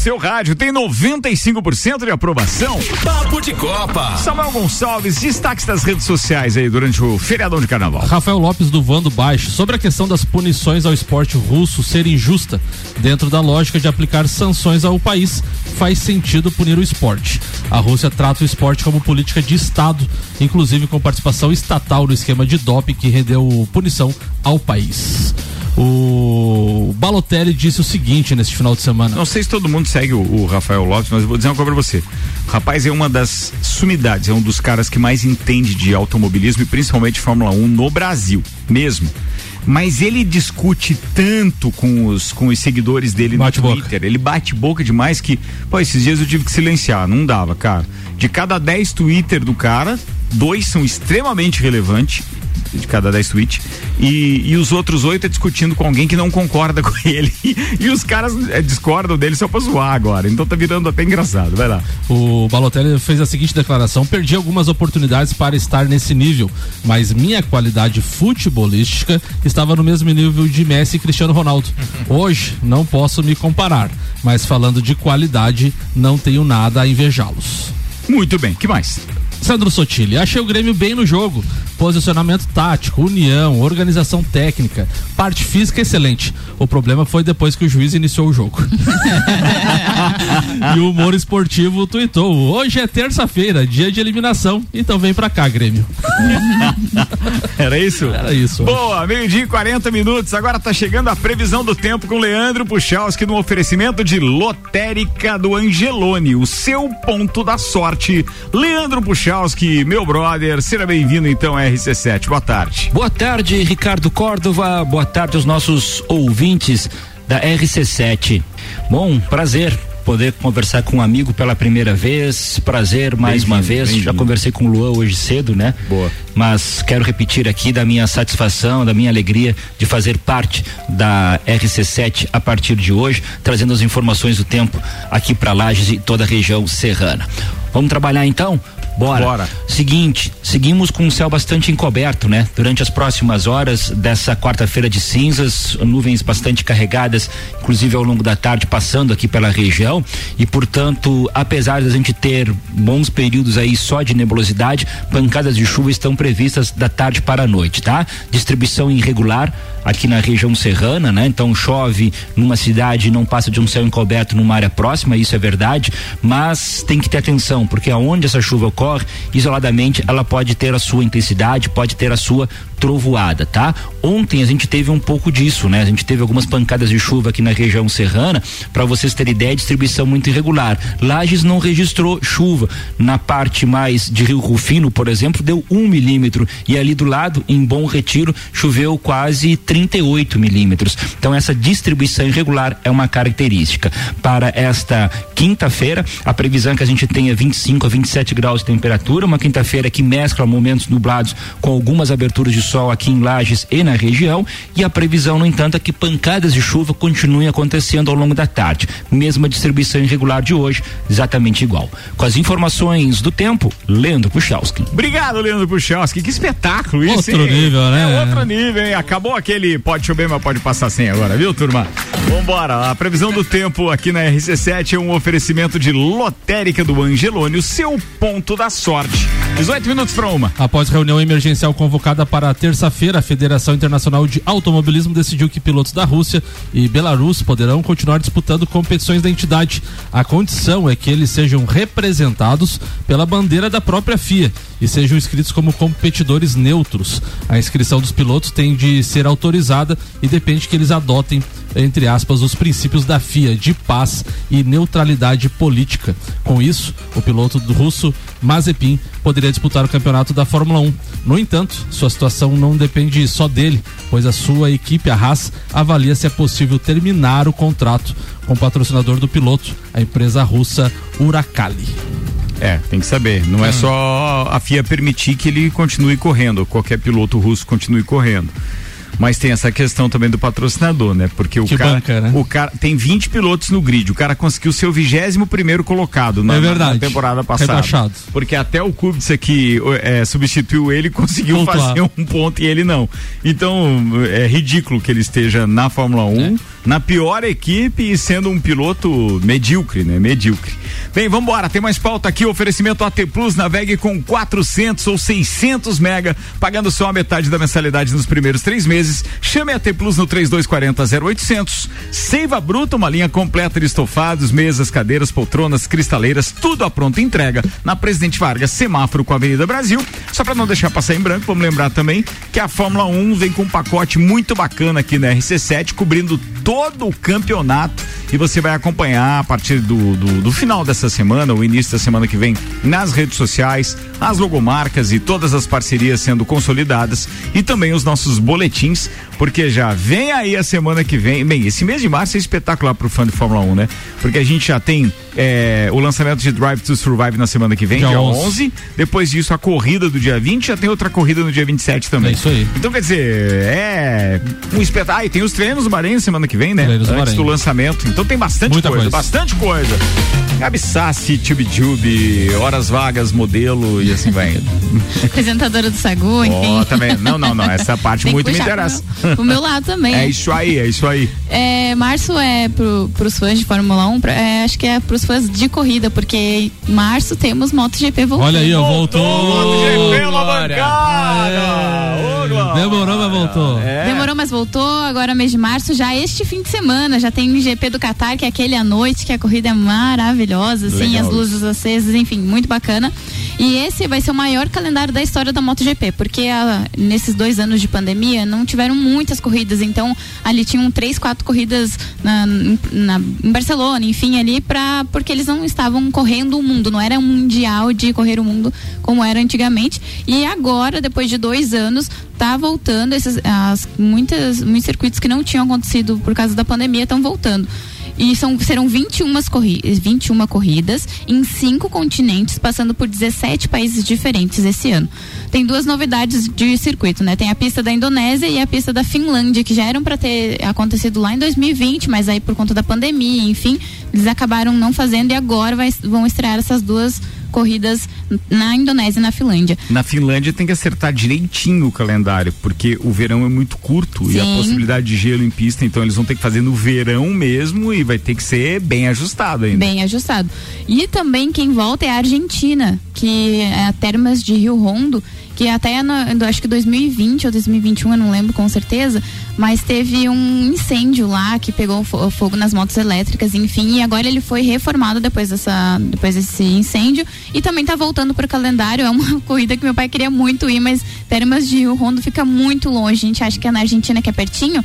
Speaker 2: Seu rádio tem 95% de aprovação.
Speaker 15: Papo de Copa.
Speaker 2: Samuel Gonçalves, destaques das redes sociais aí durante o feriadão de carnaval.
Speaker 3: Rafael Lopes do Vando Baixo, sobre a questão das punições ao esporte russo ser injusta, dentro da lógica de aplicar sanções ao país, faz sentido punir o esporte. A Rússia trata o esporte como política de Estado, inclusive com participação estatal no esquema de doping que rendeu punição ao país. O Balotelli disse o seguinte neste final de semana.
Speaker 2: Não sei se todo mundo segue o, o Rafael Lopes, mas eu vou dizer uma coisa pra você. O rapaz é uma das sumidades, é um dos caras que mais entende de automobilismo e principalmente Fórmula 1 no Brasil, mesmo mas ele discute tanto com os, com os seguidores dele bate no Twitter. Boca. Ele bate boca demais que, pô, esses dias eu tive que silenciar, não dava, cara. De cada 10 Twitter do cara, dois são extremamente relevantes de cada 10 tweets. E, e os outros oito é discutindo com alguém que não concorda (laughs) com ele. E, os caras é, discordam dele só pra zoar agora. Então tá virando até engraçado. Vai lá.
Speaker 3: O Balotelli fez a seguinte declaração: perdi algumas oportunidades para estar nesse nível, mas minha qualidade futebolística estava no mesmo nível de Messi e Cristiano Ronaldo. (laughs) Hoje não posso me comparar, mas falando de qualidade, não tenho nada a invejá-los.
Speaker 2: Muito bem, que mais?
Speaker 3: Sandro Sotile, achei o Grêmio bem no jogo. Posicionamento tático, união, organização técnica, parte física excelente. O problema foi depois que o juiz iniciou o jogo. (laughs) e o humor esportivo tuitou: hoje é terça-feira, dia de eliminação, então vem pra cá, Grêmio. (laughs)
Speaker 2: Era isso?
Speaker 3: Era isso.
Speaker 2: Boa, meio-dia e 40 minutos. Agora tá chegando a previsão do tempo com Leandro Puchalski no oferecimento de Lotérica do Angelone, o seu ponto da sorte. Leandro Puchalski, meu brother, seja bem-vindo então à RC7. Boa tarde.
Speaker 18: Boa tarde, Ricardo Córdova. Boa tarde aos nossos ouvintes da RC7. Bom, prazer poder conversar com um amigo pela primeira vez. Prazer mais uma vez. Já conversei com o Luan hoje cedo, né?
Speaker 2: Boa.
Speaker 18: Mas quero repetir aqui da minha satisfação, da minha alegria de fazer parte da RC7 a partir de hoje, trazendo as informações do tempo aqui para Lages e toda a região serrana. Vamos trabalhar então? Bora.
Speaker 2: Bora.
Speaker 18: Seguinte, seguimos com o céu bastante encoberto, né? Durante as próximas horas dessa quarta-feira de cinzas, nuvens bastante carregadas, inclusive ao longo da tarde passando aqui pela região e, portanto, apesar de a gente ter bons períodos aí só de nebulosidade, pancadas de chuva estão previstas da tarde para a noite, tá? Distribuição irregular aqui na região serrana, né? Então chove numa cidade não passa de um céu encoberto numa área próxima, isso é verdade, mas tem que ter atenção, porque aonde essa chuva ocorre, isoladamente ela pode ter a sua intensidade, pode ter a sua trovoada, tá? Ontem a gente teve um pouco disso, né? A gente teve algumas pancadas de chuva aqui na região serrana, para vocês terem ideia, distribuição muito irregular. Lages não registrou chuva. Na parte mais de Rio Rufino, por exemplo, deu um milímetro e ali do lado, em Bom Retiro, choveu quase 38 milímetros. Então essa distribuição irregular é uma característica. Para esta quinta-feira, a previsão é que a gente tenha 25 a 27 graus de temperatura, uma quinta-feira que mescla momentos nublados com algumas aberturas de sol aqui em Lages e na região, e a previsão, no entanto, é que pancadas de chuva continuem acontecendo ao longo da tarde. Mesma distribuição irregular de hoje, exatamente igual. Com as informações do tempo, Leandro Puchalski.
Speaker 2: Obrigado, Leandro Puchalski. Que espetáculo isso,
Speaker 3: Outro
Speaker 2: hein?
Speaker 3: nível, né?
Speaker 2: É outro nível, hein? Acabou aquele pode chover, mas pode passar sem agora, viu, turma? Vambora. A previsão do tempo aqui na RC7 é um oferecimento de lotérica do Angelone, o seu ponto da sorte. 18 minutos para uma.
Speaker 3: Após reunião emergencial convocada para terça-feira, a Federação Internacional de Automobilismo decidiu que pilotos da Rússia e Belarus poderão continuar disputando competições da entidade. A condição é que eles sejam representados pela bandeira da própria FIA e sejam inscritos como competidores neutros. A inscrição dos pilotos tem de ser autorizada e depende que eles adotem entre aspas, os princípios da FIA de paz e neutralidade política. Com isso, o piloto russo Mazepin poderia disputar o campeonato da Fórmula 1. No entanto, sua situação não depende só dele, pois a sua equipe, a Haas, avalia se é possível terminar o contrato com o patrocinador do piloto, a empresa russa Uralkali.
Speaker 2: É, tem que saber. Não é só a FIA permitir que ele continue correndo, qualquer piloto russo continue correndo. Mas tem essa questão também do patrocinador, né? Porque o
Speaker 3: Que
Speaker 2: cara,
Speaker 3: banca, né?
Speaker 2: o cara tem 20 pilotos no grid. O cara conseguiu ser o 21 primeiro colocado na,
Speaker 3: É verdade.
Speaker 2: na temporada passada.
Speaker 3: Rebaixado.
Speaker 2: Porque até o Kubica que é, substituiu ele conseguiu
Speaker 3: Pontuar.
Speaker 2: fazer um ponto e ele não. Então é ridículo que ele esteja na Fórmula 1, na pior equipe e sendo um piloto medíocre, né? Medíocre. Bem, vamos embora. Tem mais pauta aqui. Oferecimento AT Plus. Navegue com 400 ou 600 mega, pagando só a metade da mensalidade nos primeiros três meses. Chame AT Plus no 3240 0800. Seiva Bruta, uma linha completa de estofados, mesas, cadeiras, poltronas, cristaleiras, tudo à pronta entrega na Presidente Vargas, semáforo com a Avenida Brasil. Só para não deixar passar em branco, vamos lembrar também que a Fórmula 1 vem com um pacote muito bacana aqui na RC7, cobrindo todo o campeonato e você vai acompanhar a partir do, do, do final dessa semana, o início da semana que vem, nas redes sociais, as logomarcas e todas as parcerias sendo consolidadas e também os nossos boletins, porque já vem aí a semana que vem. Bem, esse mês de março é espetacular pro fã de Fórmula 1, né? Porque a gente já tem é, o lançamento de Drive to Survive na semana que vem,
Speaker 3: Dia
Speaker 2: dia,
Speaker 3: 11.
Speaker 2: 11. Depois disso, a corrida do dia 20, já tem outra corrida no dia 27 também.
Speaker 3: É isso aí.
Speaker 2: Então, quer dizer, é um espetáculo. Ah, e tem os treinos do Bahrein semana que vem, né?
Speaker 3: Treinos do
Speaker 2: Antes
Speaker 3: Bahrein.
Speaker 2: do lançamento. Então tem bastante
Speaker 3: Muita
Speaker 2: coisa,
Speaker 3: coisa.
Speaker 2: bastante coisa. Gabi Sassi, Tube Horas Vagas, modelo e assim vai. (laughs)
Speaker 8: Apresentadora do Sagu, enfim.
Speaker 2: Oh, também. Não, não, não. Essa parte (laughs) muito me interessa.
Speaker 8: O meu lado também.
Speaker 2: É isso aí, é isso aí.
Speaker 8: É, março é pro, pros fãs de Fórmula 1, pra, é, acho que é pros fãs de corrida, porque em março temos MotoGP voltando.
Speaker 3: Olha aí, voltou. voltou
Speaker 2: MotoGP na bancada.
Speaker 3: É. Demorou, mas voltou.
Speaker 8: É. Demorou, mas voltou. Agora, mês de março, já este fim de semana, já tem GP do Qatar, que é aquele à noite, que a corrida é maravilhosa, assim, as luzes acesas, enfim, muito bacana. E esse vai ser o maior calendário da história da MotoGP, porque a, nesses dois anos de pandemia não tiveram muitas corridas, então ali tinham três, quatro corridas na, na, em Barcelona, enfim, ali para porque eles não estavam correndo o mundo, não era um mundial de correr o mundo como era antigamente. E agora, depois de dois anos, tá voltando esses, as, muitas, muitos circuitos que não tinham acontecido por causa da pandemia estão voltando. E são, serão 21, corri 21 corridas em cinco continentes, passando por 17 países diferentes esse ano. Tem duas novidades de circuito, né? Tem a pista da Indonésia e a pista da Finlândia, que já eram para ter acontecido lá em 2020, mas aí por conta da pandemia, enfim, eles acabaram não fazendo e agora vai, vão estrear essas duas corridas na Indonésia e na Finlândia.
Speaker 2: Na Finlândia tem que acertar direitinho o calendário, porque o verão é muito curto Sim. e a possibilidade de gelo em pista, então eles vão ter que fazer no verão mesmo e vai ter que ser bem ajustado ainda.
Speaker 8: Bem ajustado. E também quem volta é a Argentina, que é a Termas de Rio Rondo que até no, acho que 2020 ou 2021, eu não lembro com certeza, mas teve um incêndio lá que pegou fogo nas motos elétricas, enfim, e agora ele foi reformado depois dessa depois desse incêndio e também está voltando para o calendário. É uma (laughs) corrida que meu pai queria muito ir, mas Termas de Rio Rondo fica muito longe. A gente acha que é na Argentina que é pertinho,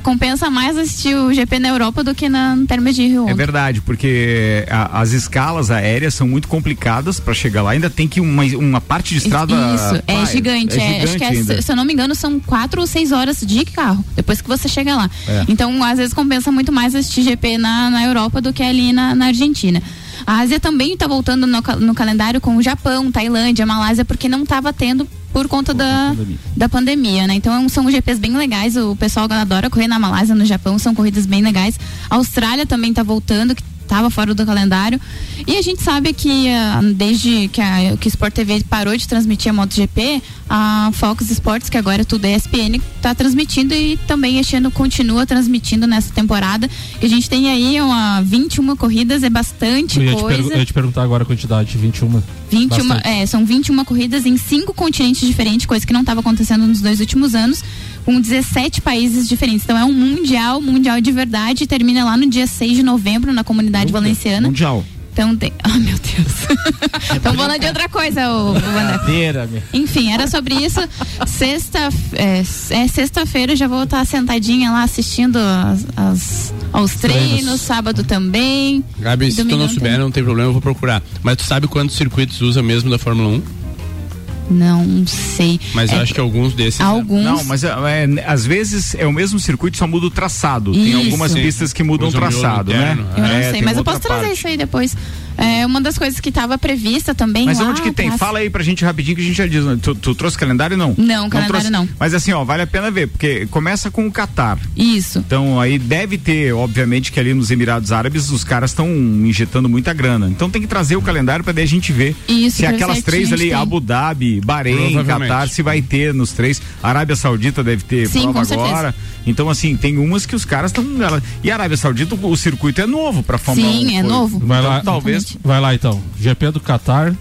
Speaker 8: compensa mais assistir o GP na Europa do que na no de Rio.
Speaker 2: É verdade, porque a, as escalas aéreas são muito complicadas para chegar lá. Ainda tem que uma, uma parte de estrada.
Speaker 8: Isso, é, gigante. É, é, acho que é, se eu não me engano, são quatro ou seis horas de carro depois que você chega lá. É. Então, às vezes compensa muito mais assistir GP na, na Europa do que ali na, na Argentina. A Ásia também está voltando no, no, calendário com o Japão, Tailândia, Malásia, porque não estava tendo por conta da, pandemia. da pandemia, né? Então são GPs bem legais. O pessoal adora correr na Malásia, no Japão, são corridas bem legais. A Austrália também está voltando, que estava fora do calendário. E a gente sabe que uh, desde que, a, que o Sport TV parou de transmitir a MotoGP, a Fox Sports, que agora é tudo ESPN, está transmitindo e também este ano continua transmitindo nessa temporada. E a gente tem aí uma 21 corridas, é bastante
Speaker 3: eu
Speaker 8: coisa.
Speaker 3: Te eu ia te perguntar agora a quantidade, 21.
Speaker 8: 21, é, são 21 corridas em cinco continentes diferentes, coisa que não estava acontecendo nos dois últimos anos com 17 países diferentes. Então é um mundial, mundial de verdade, termina lá no dia 6 de novembro na comunidade valenciana.
Speaker 2: Mundial.
Speaker 8: Então tem. (laughs) Ah, oh, meu Deus. Estão falando de outra coisa, o, o Enfim, era sobre isso. Sexta, é, é sexta-feira já vou estar sentadinha lá assistindo as, as aos treinos, treinos, sábado também.
Speaker 3: Gabi, se tu não souber, não tem problema, eu vou procurar. Mas tu sabe quantos circuitos usa mesmo da Fórmula 1?
Speaker 8: Não sei.
Speaker 3: Mas é, acho que alguns desses.
Speaker 8: Né? Alguns.
Speaker 2: Não, mas é, é, às vezes é o mesmo circuito, só muda o traçado. Isso. Tem algumas pistas que mudam o traçado, né?
Speaker 8: Eu não é, sei, mas eu posso trazer parte. isso aí depois. É uma das coisas que estava prevista também.
Speaker 2: Mas lá, onde que tem? Fala aí pra gente rapidinho que a gente já diz. Né? Tu, tu trouxe calendário não?
Speaker 8: Não, não calendário trouxe. não.
Speaker 2: Mas assim, ó, vale a pena ver, porque começa com o Catar.
Speaker 8: Isso.
Speaker 2: Então aí deve ter, obviamente, que ali nos Emirados Árabes os caras estão injetando muita grana. Então tem que trazer o calendário pra daí a gente ver
Speaker 8: Isso,
Speaker 2: se aquelas três ali, tem. Abu Dhabi, Bahrein, Catar, se vai ter nos três. Arábia Saudita deve ter Sim, prova agora. Certeza. Então, assim, tem umas que os caras estão. E a Arábia Saudita, o circuito é novo pra Fórmula
Speaker 8: Sim, 1. Sim, é novo.
Speaker 3: Vai então, lá, talvez. Vai lá então. GP do Catar,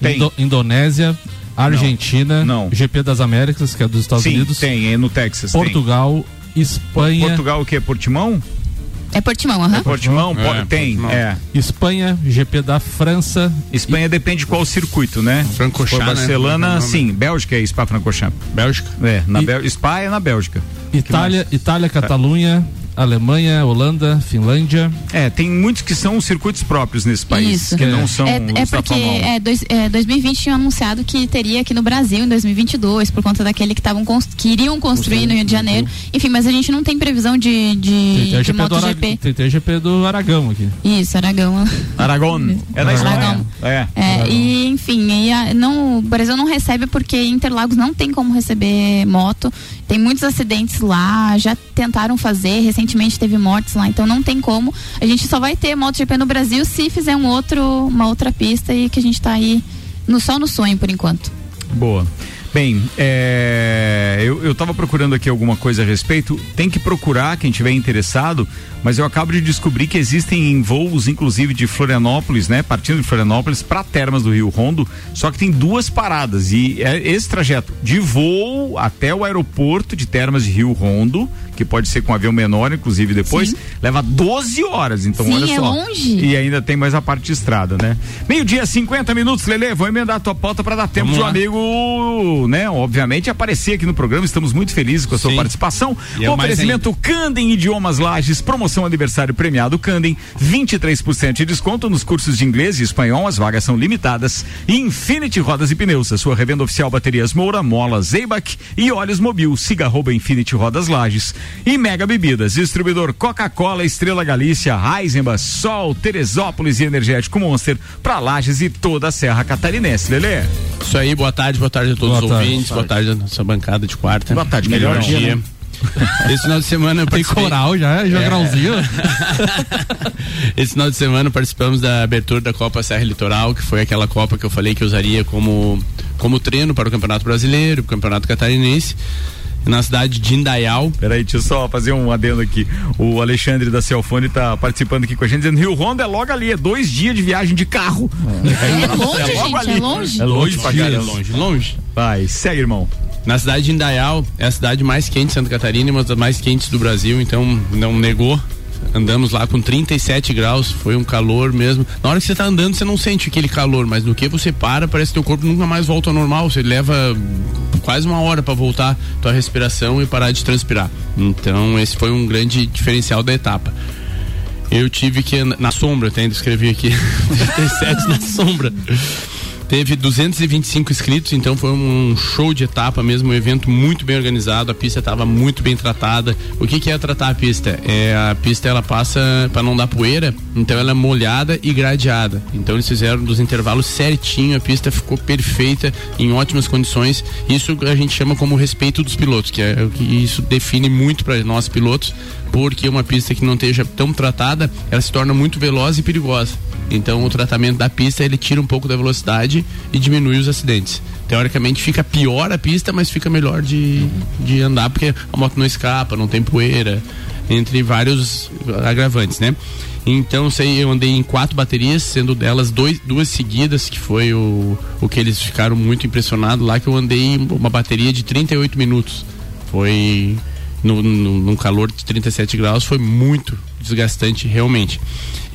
Speaker 3: Indo, Indonésia, Argentina, não, não. GP das Américas, que é dos Estados
Speaker 2: Sim,
Speaker 3: Unidos.
Speaker 2: Tem, é no Texas.
Speaker 3: Portugal, tem. Espanha.
Speaker 2: Portugal o que? Portimão?
Speaker 8: É Portimão, aham.
Speaker 2: É Portimão? É, tem, Portimão. é.
Speaker 3: Espanha, GP da França.
Speaker 2: Espanha e... depende de qual circuito, né?
Speaker 3: Francorchamps,
Speaker 2: né? Barcelona, né? sim. Bélgica é Spa-Francorchamps.
Speaker 3: Bélgica?
Speaker 2: É, na e... Bel... Spa é na Bélgica.
Speaker 3: Itália, Itália, Catalunha, Alemanha, Holanda, Finlândia.
Speaker 2: É, tem muitos que são circuitos próprios nesse país, Isso. que é. não são
Speaker 8: É, é porque é, dois, é, 2020 tinha anunciado que teria aqui no Brasil em 2022, por conta daquele que estavam que iriam construir no Rio de Janeiro. Enfim, mas a gente não tem previsão de, de,
Speaker 3: tem de MotoGP. Tem GP do Aragão aqui.
Speaker 8: Isso, Aragão.
Speaker 2: Aragão. É da Espanha. É.
Speaker 8: é. É, e enfim, e a, não, o Brasil não recebe porque Interlagos não tem como receber moto. Tem muitos acidentes lá, já tentaram fazer, recentemente teve mortes lá, então não tem como. A gente só vai ter MotoGP no Brasil se fizer um outro, uma outra pista e que a gente está aí no, só no sonho por enquanto.
Speaker 2: Boa. Bem, é, eu, eu tava procurando aqui alguma coisa a respeito. Tem que procurar quem tiver interessado, mas eu acabo de descobrir que existem voos, inclusive de Florianópolis, né? Partindo de Florianópolis para Termas do Rio Rondo, só que tem duas paradas. E é esse trajeto de voo até o aeroporto de Termas de Rio Rondo, que pode ser com um avião menor, inclusive depois, Sim. leva 12 horas. Então,
Speaker 8: Sim,
Speaker 2: olha
Speaker 8: é
Speaker 2: só.
Speaker 8: longe.
Speaker 2: E ainda tem mais a parte de estrada, né? Meio-dia, 50 minutos, Lele. Vou emendar a tua pauta para dar tempo
Speaker 3: Vamos
Speaker 2: do
Speaker 3: lá.
Speaker 2: amigo, né? Obviamente, aparecer aqui no programa. Estamos muito felizes com a sua
Speaker 3: Sim.
Speaker 2: participação.
Speaker 3: E é o
Speaker 2: Oferecimento Candem Idiomas Lages, promoção aniversário premiado Candem, 23% de desconto nos cursos de inglês e espanhol, as vagas são limitadas. E Infinity Rodas e Pneus, a sua revenda oficial baterias Moura, Mola, Zeibach e óleos Mobil, siga arroba Infinity Rodas Lages. E Mega Bebidas, distribuidor Coca-Cola, Estrela Galícia, Heisenbach, Sol, Teresópolis e Energético Monster, para Lages e toda a Serra Catarinense, Lelê.
Speaker 19: Isso aí, boa tarde, boa tarde a todos
Speaker 2: Boa
Speaker 19: os
Speaker 2: tarde.
Speaker 19: ouvintes, boa tarde a nossa bancada de quarta.
Speaker 2: Boa tarde, melhor dia, né?
Speaker 19: Esse final de semana eu
Speaker 3: Tem coral já, já
Speaker 19: É.
Speaker 3: grauzinho. (laughs)
Speaker 19: Esse final de semana participamos da abertura da Copa Serra Litoral, que foi aquela Copa que eu falei que eu usaria como, como treino para o Campeonato Brasileiro, para o Campeonato Catarinense, na cidade de Indaial.
Speaker 2: Peraí, deixa eu só fazer um adendo aqui. O Alexandre da Celfone tá participando aqui com a gente, dizendo Rio Rondo é logo ali, é dois dias de viagem de carro.
Speaker 8: É (laughs) longe,
Speaker 2: logo
Speaker 8: gente, é longe.
Speaker 2: É longe pra
Speaker 19: Dias,
Speaker 2: caramba.
Speaker 19: longe, longe.
Speaker 2: Vai, segue, irmão.
Speaker 19: Na cidade de Indaial, é a cidade mais quente de Santa Catarina e uma das mais quentes do Brasil, então não negou. Andamos lá com 37 graus, foi um calor mesmo. Na hora que você tá andando, você não sente aquele calor, mas no que você para, parece que teu corpo nunca mais volta ao normal. Você leva quase uma hora para voltar tua respiração e parar de transpirar. Então, esse foi um grande diferencial da etapa. Eu tive que andar na sombra, ainda escrevi aqui (laughs) 37 na sombra. Teve 225 inscritos, então foi um show de etapa mesmo, um evento muito bem organizado, a pista estava muito bem tratada. O que, que é tratar a pista? É a pista ela passa para não dar poeira, então ela é molhada e gradeada. Então eles fizeram dos intervalos certinho, a pista ficou perfeita, em ótimas condições. Isso a gente chama como respeito dos pilotos, que é que isso define muito para nós pilotos, porque uma pista que não esteja tão tratada, ela se torna muito veloz e perigosa. Então o tratamento da pista ele tira um pouco da velocidade e diminui os acidentes. Teoricamente fica pior a pista, mas fica melhor de, de andar porque a moto não escapa, não tem poeira, entre vários agravantes, né? Então sei, eu andei em quatro baterias, sendo delas dois, duas seguidas, que foi o, o que eles ficaram muito impressionados lá, que eu andei uma bateria de 38 minutos. Foi no, no, num calor de 37 graus, foi muito desgastante realmente.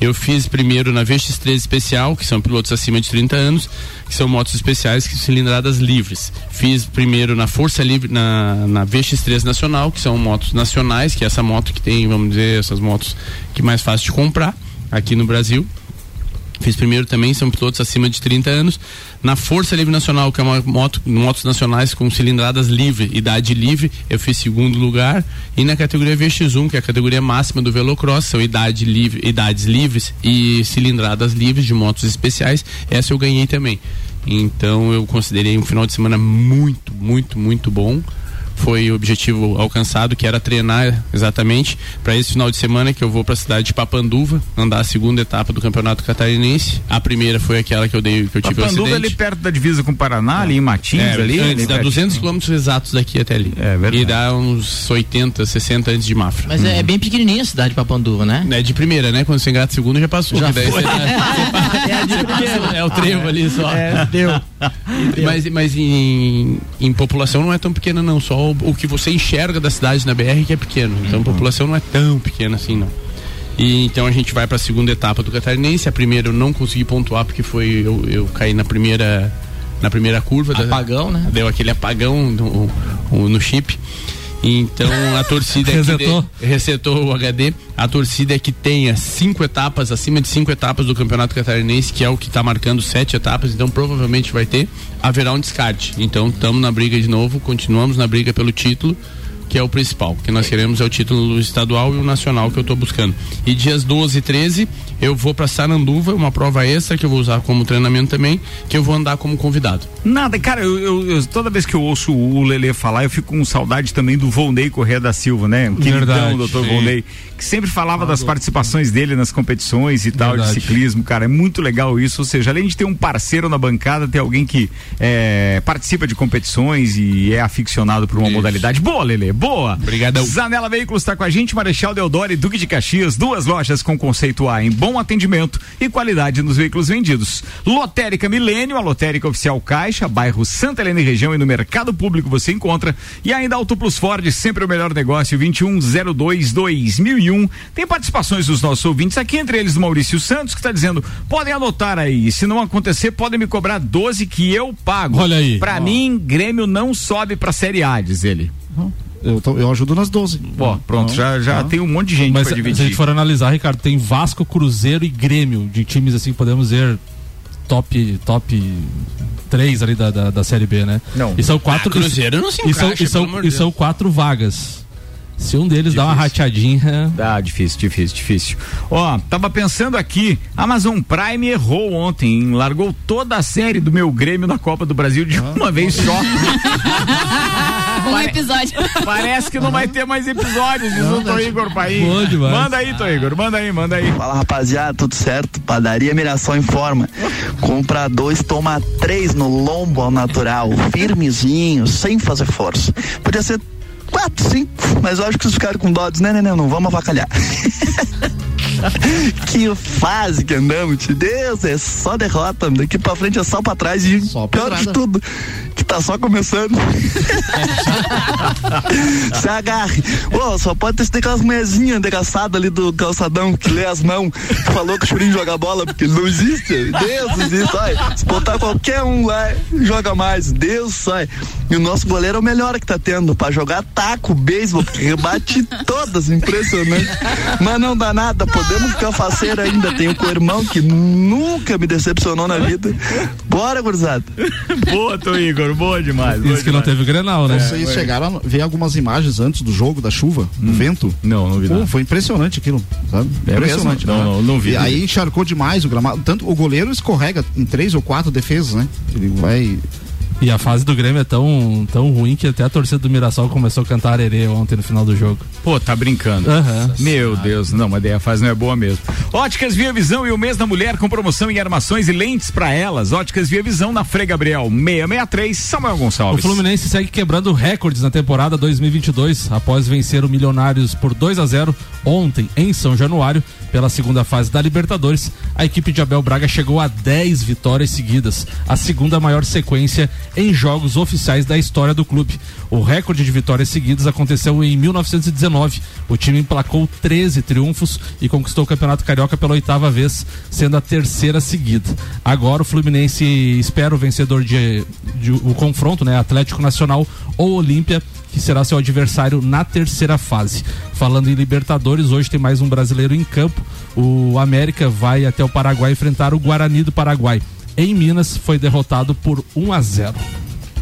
Speaker 19: Eu fiz primeiro na VX3 especial, que são pilotos acima de 30 anos, que são motos especiais que cilindradas livres. Fiz primeiro na Força Livre, na, na VX3 Nacional, que são motos nacionais, que é essa moto que tem, vamos dizer, essas motos que é mais fácil de comprar aqui no Brasil. Fiz primeiro também, são pilotos acima de 30 anos. Na Força Livre Nacional, que é uma moto, motos nacionais com cilindradas livre, idade livre, eu fiz segundo lugar. E na categoria VX1, que é a categoria máxima do Velocross, são idade livre, idades livres e cilindradas livres de motos especiais, essa eu ganhei também. Então eu considerei um final de semana muito, muito, muito bom foi o objetivo alcançado, que era treinar exatamente para esse final de semana que eu vou para a cidade de Papanduva, andar a segunda etapa do Campeonato Catarinense. A primeira foi aquela que eu dei que eu tive o
Speaker 2: Papanduva
Speaker 19: acidente.
Speaker 2: ali perto da divisa com o Paraná, ali em Matins,
Speaker 19: É,
Speaker 2: ali.
Speaker 19: antes,
Speaker 2: ali
Speaker 19: dá
Speaker 2: pertinho.
Speaker 19: 200 quilômetros exatos daqui até ali.
Speaker 2: É verdade.
Speaker 19: E dá uns 80, 60 antes de Mafra.
Speaker 6: Mas é, é bem pequenininha a cidade de Papanduva, né?
Speaker 19: É de primeira, né? Quando você engata segunda já passou.
Speaker 6: Já
Speaker 19: daí
Speaker 6: foi.
Speaker 19: você tá- (laughs)
Speaker 6: É, de primeira.
Speaker 19: é o trevo ali só.
Speaker 6: É, deu. (laughs)
Speaker 19: Mas, mas em, em população não é tão pequena, não. Só o, o que você enxerga da cidade na BR que é pequeno. Então a população não é tão pequena assim, não. E então a gente vai para a segunda etapa do Catarinense. A primeira eu não consegui pontuar porque foi eu, eu caí na primeira na primeira curva. da-
Speaker 6: Apagão, né?
Speaker 19: Deu aquele apagão no- no chip. Então a torcida é que
Speaker 3: Resetou?
Speaker 19: de- resetou o HD. A torcida é que tenha cinco etapas, acima de cinco etapas do Campeonato Catarinense, que é o que está marcando sete etapas, então provavelmente vai ter, haverá um descarte. Então estamos na briga de novo, continuamos na briga pelo título que é o principal. O que nós queremos é o título estadual e o nacional que eu estou buscando. E dias 12 e 13 eu vou para Saranduva, uma prova extra que eu vou usar como treinamento também, que eu vou andar como convidado.
Speaker 2: Nada, cara, eu, eu, eu toda vez que eu ouço o Lele falar, eu fico com saudade também do Volney Correia da Silva, né? O queridão, doutor Volney, que sempre falava das participações dele nas competições e tal, Verdade. de ciclismo, cara. É muito legal isso. Ou seja, além de ter um parceiro na bancada, ter alguém que é, participa de competições e é aficionado por uma isso. modalidade. Boa, Lele, boa.
Speaker 19: Obrigadão.
Speaker 2: Zanela Veículos está com a gente, Marechal Deodoro e Duque de Caxias, duas lojas com conceito A em bom atendimento e qualidade nos veículos vendidos. Lotérica Milênio, a lotérica oficial Caixa, bairro Santa Helena e região e no mercado público você encontra. E ainda Auto Plus Ford, sempre o melhor negócio, 2102 2001. Tem participações dos nossos ouvintes aqui, entre eles o Maurício Santos, que está dizendo: podem anotar aí, se não acontecer, podem me cobrar 12 que eu pago.
Speaker 3: Olha aí.
Speaker 2: Para mim, Grêmio não sobe para Série A, diz ele.
Speaker 7: Eu, tô, eu ajudo nas 12.
Speaker 2: Ó, pronto, já, já tem um monte de gente
Speaker 3: Mas
Speaker 2: pra dividir.
Speaker 3: Se a gente for analisar, Ricardo, tem Vasco, Cruzeiro e Grêmio, de times assim, podemos dizer top, top 3 ali da, da, da Série B, né?
Speaker 2: Não.
Speaker 3: E são quatro.
Speaker 19: Ah, Cruzeiro não se
Speaker 3: e são,
Speaker 19: encaixa,
Speaker 3: e são,
Speaker 19: pelo amor
Speaker 3: e são quatro vagas. Se um deles dá uma
Speaker 2: Difícil.
Speaker 3: rateadinha.
Speaker 2: Dá, difícil, difícil, difícil. Ó, tava pensando aqui, Amazon Prime errou ontem, hein? largou toda a série do meu Grêmio na Copa do Brasil de uma vez só. (laughs)
Speaker 8: Um episódio. (laughs)
Speaker 2: Parece que não vai ter mais episódios, diz o Tô Igor Paim. Manda aí, Tô Igor, manda aí, manda aí.
Speaker 20: Fala rapaziada, tudo certo? Padaria Mirassol informa. Compra dois, toma três no lombo ao natural, firmezinho, sem fazer força. Podia ser quatro, cinco, mas eu acho que vocês ficaram com dó, né, né, não, não vamos avacalhar. (laughs) (laughs) que fase que andamos. Deus, é só derrota, daqui pra frente é só pra trás e pior de tudo, que tá só começando. (laughs) Se agarre. Ô, só pode ter aquelas mulherzinhas endereçadas ali do calçadão que lê as mãos, que falou que o Churinho joga bola, porque não existe. Deus existe, olha. Se botar qualquer um lá, joga mais. Deus sai. E o nosso goleiro é o melhor que tá tendo pra jogar taco, beisebol, porque rebate todas, impressionante. Mas não dá nada, podemos ficar faceiro ainda. Tenho com o irmão que nunca me decepcionou na vida. Bora, gurizada.
Speaker 2: boa, Tô Igor, boa demais.
Speaker 3: Isso que não teve Grenal, né?
Speaker 7: Vocês chegaram a ver algumas imagens antes do jogo, da chuva, do vento?
Speaker 2: Não, não vi
Speaker 7: Pô,
Speaker 2: nada.
Speaker 7: foi impressionante aquilo, sabe?
Speaker 2: É
Speaker 7: impressionante.
Speaker 2: mesmo? Não,
Speaker 7: né?
Speaker 2: não, não vi.
Speaker 7: E aí encharcou demais o gramado. Tanto o goleiro escorrega em três ou quatro defesas, né? Ele vai.
Speaker 3: E a fase do Grêmio é tão, tão ruim que até a torcida do Mirassol começou a cantar arerê ontem no final do jogo.
Speaker 2: Pô, tá brincando.
Speaker 3: Aham.
Speaker 2: Meu Deus, não, mas daí a fase não é boa mesmo. Óticas Via Visão e o mês da mulher com promoção em armações e lentes pra elas. Óticas Via Visão na Frei Gabriel 663, Samuel
Speaker 3: O
Speaker 2: Gonçalves.
Speaker 3: Fluminense segue quebrando recordes na temporada 2022 após vencer o Milionários por 2 a 0 ontem em São Januário pela segunda fase da Libertadores. A equipe de Abel Braga chegou a 10 vitórias seguidas, a segunda maior sequência em jogos oficiais da história do clube. O recorde de vitórias seguidas aconteceu em 1919. O time emplacou 13 triunfos e conquistou o Campeonato Carioca pela oitava vez, sendo a terceira seguida. Agora o Fluminense espera o vencedor de, de- o confronto, né, Atlético Nacional ou Olímpia, que será seu adversário na terceira fase. Falando em Libertadores, hoje tem mais um brasileiro em campo. O América vai até o Paraguai enfrentar o Guarani do Paraguai. Em Minas foi derrotado por 1 a 0.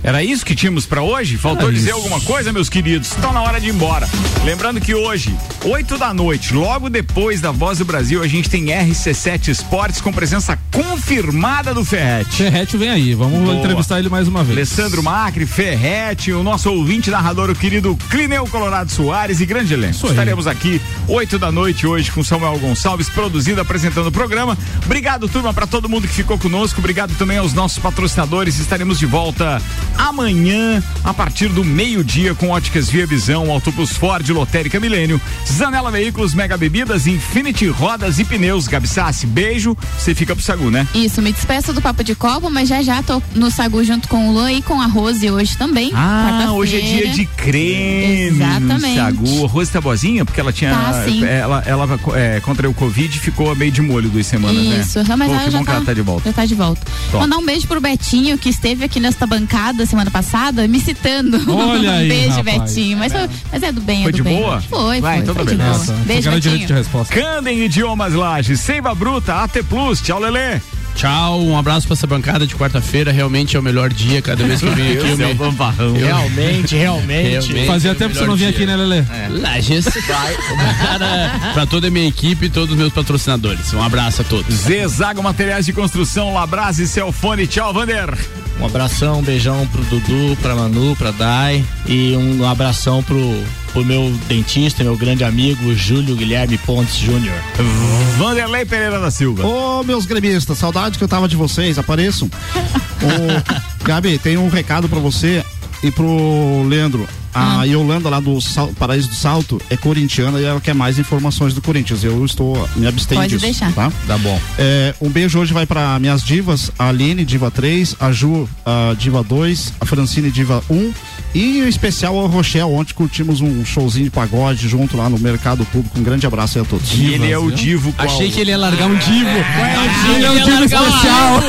Speaker 2: Era isso que tínhamos pra hoje? Faltou
Speaker 3: Era
Speaker 2: dizer
Speaker 3: isso.
Speaker 2: alguma coisa, meus queridos? Então na hora de ir embora. Lembrando que hoje, 8 da noite, logo depois da Voz do Brasil, a gente tem RC7 Esportes com presença confirmada do Ferrete.
Speaker 3: Ferrete vem aí, vamos
Speaker 2: Boa.
Speaker 3: entrevistar ele mais uma vez.
Speaker 2: Alessandro Macri, Ferrete, o nosso ouvinte narrador, o querido Clineu Colorado Soares e grande elenco.
Speaker 3: aí.
Speaker 2: Estaremos aqui 8 da noite hoje com Samuel Gonçalves, produzido, apresentando o programa. Obrigado, turma, para todo mundo que ficou conosco. Obrigado também aos nossos patrocinadores. Estaremos de volta amanhã, a partir do meio-dia, com Óticas Via Visão, Autobus Ford, Lotérica Milênio, Zanela Veículos, Mega Bebidas, Infinity Rodas e Pneus. Gabi Sassi, beijo. Você fica pro Sagu, né?
Speaker 8: Isso, me despeço do Papo de Copo, mas já já tô no Sagu junto com o Luan e com a Rose hoje também.
Speaker 2: Ah, hoje é dia de creme
Speaker 8: Exatamente.
Speaker 2: Sagu. A Rose tá boazinha? Porque ela tinha.
Speaker 8: Tá, sim.
Speaker 2: ela ela é, contraiu o Covid e ficou meio de molho duas semanas,
Speaker 8: Isso,
Speaker 2: né?
Speaker 8: mas
Speaker 2: Pô,
Speaker 8: ela já
Speaker 2: bom que
Speaker 8: tá,
Speaker 2: ela tá de volta.
Speaker 8: Já tá de volta.
Speaker 2: Top.
Speaker 8: Mandar um beijo pro Betinho, que esteve aqui nesta bancada semana passada, me citando.
Speaker 3: Olha (laughs) aí,
Speaker 8: um beijo,
Speaker 3: rapaz.
Speaker 8: Betinho. Mas, foi- mas é do bem,
Speaker 2: Foi
Speaker 8: é do
Speaker 2: de
Speaker 8: bem.
Speaker 2: boa?
Speaker 8: Foi,
Speaker 2: Vai,
Speaker 8: foi.
Speaker 2: então tá
Speaker 8: foi de
Speaker 2: beleza.
Speaker 8: boa. Beijo,
Speaker 3: no direito de
Speaker 8: Betinho.
Speaker 3: resposta.
Speaker 2: Candem Idiomas Lages, Seiva Bruta, AT Plus, tchau Lelê.
Speaker 19: Tchau, um abraço pra essa bancada de quarta-feira. Realmente é o melhor dia. Cada vez que eu venho aqui, eu me...
Speaker 6: eu... Realmente, realmente, realmente.
Speaker 3: Fazia é tempo que você não vinha aqui, né, Lelê? É.
Speaker 19: Lages. Para, pra toda a minha equipe e todos os meus patrocinadores. Um abraço a todos.
Speaker 2: Zezago Materiais de Construção, Labrase, Celfone. Tchau, Vander.
Speaker 6: Um abração, um beijão pro Dudu, pra Manu, pra Dai e um abração pro, pro meu dentista, meu grande amigo Júlio Guilherme Pontes Júnior.
Speaker 2: Vanderlei Pereira da Silva.
Speaker 7: Ô, meus gremistas, saudade que eu tava de vocês, apareçam. (laughs) Ô, Gabi, tem um recado pra você e pro Leandro. A ah. Yolanda lá do Sal, Paraíso do Salto é corintiana e ela quer mais informações do Corinthians. Eu estou me abstendo
Speaker 8: Pode
Speaker 7: disso,
Speaker 8: deixar.
Speaker 7: Tá?
Speaker 19: Tá bom.
Speaker 7: É, um beijo hoje vai para minhas divas, a Aline, Diva 3, a Ju, a Diva 2, a Francine, Diva 1 e em especial a Rochelle. Ontem curtimos um showzinho de pagode junto lá no Mercado Público. Um grande abraço aí a todos.
Speaker 2: Divas, ele é o divo
Speaker 19: qual? Achei que ele ia largar um divo.
Speaker 6: É, ele é um divo especial.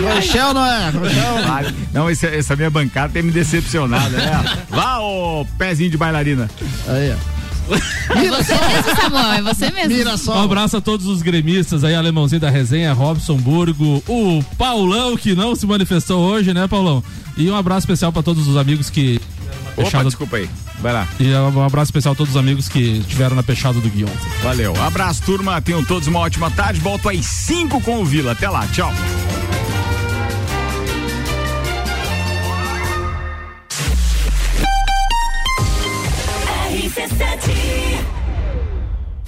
Speaker 7: Rochelle não é? Rochelle.
Speaker 2: Não, esse, essa minha bancada tem me decepcionado, né? Vá, ô pezinho de bailarina.
Speaker 7: Aí,
Speaker 8: ó. É você mesmo, Samuel, é você mesmo.
Speaker 3: Mira só. Um abraço a todos os gremistas aí, alemãozinho da resenha, Robson Burgo, o Paulão, que não se manifestou hoje, né, Paulão? E um abraço especial para todos os amigos que.
Speaker 2: Opa, fechado... desculpa aí. Vai lá.
Speaker 3: E um abraço especial a todos os amigos que estiveram na pechada do Guion.
Speaker 2: Valeu. Abraço, turma. Tenham todos uma ótima tarde. Volto às 5 com o Vila. Até lá. Tchau.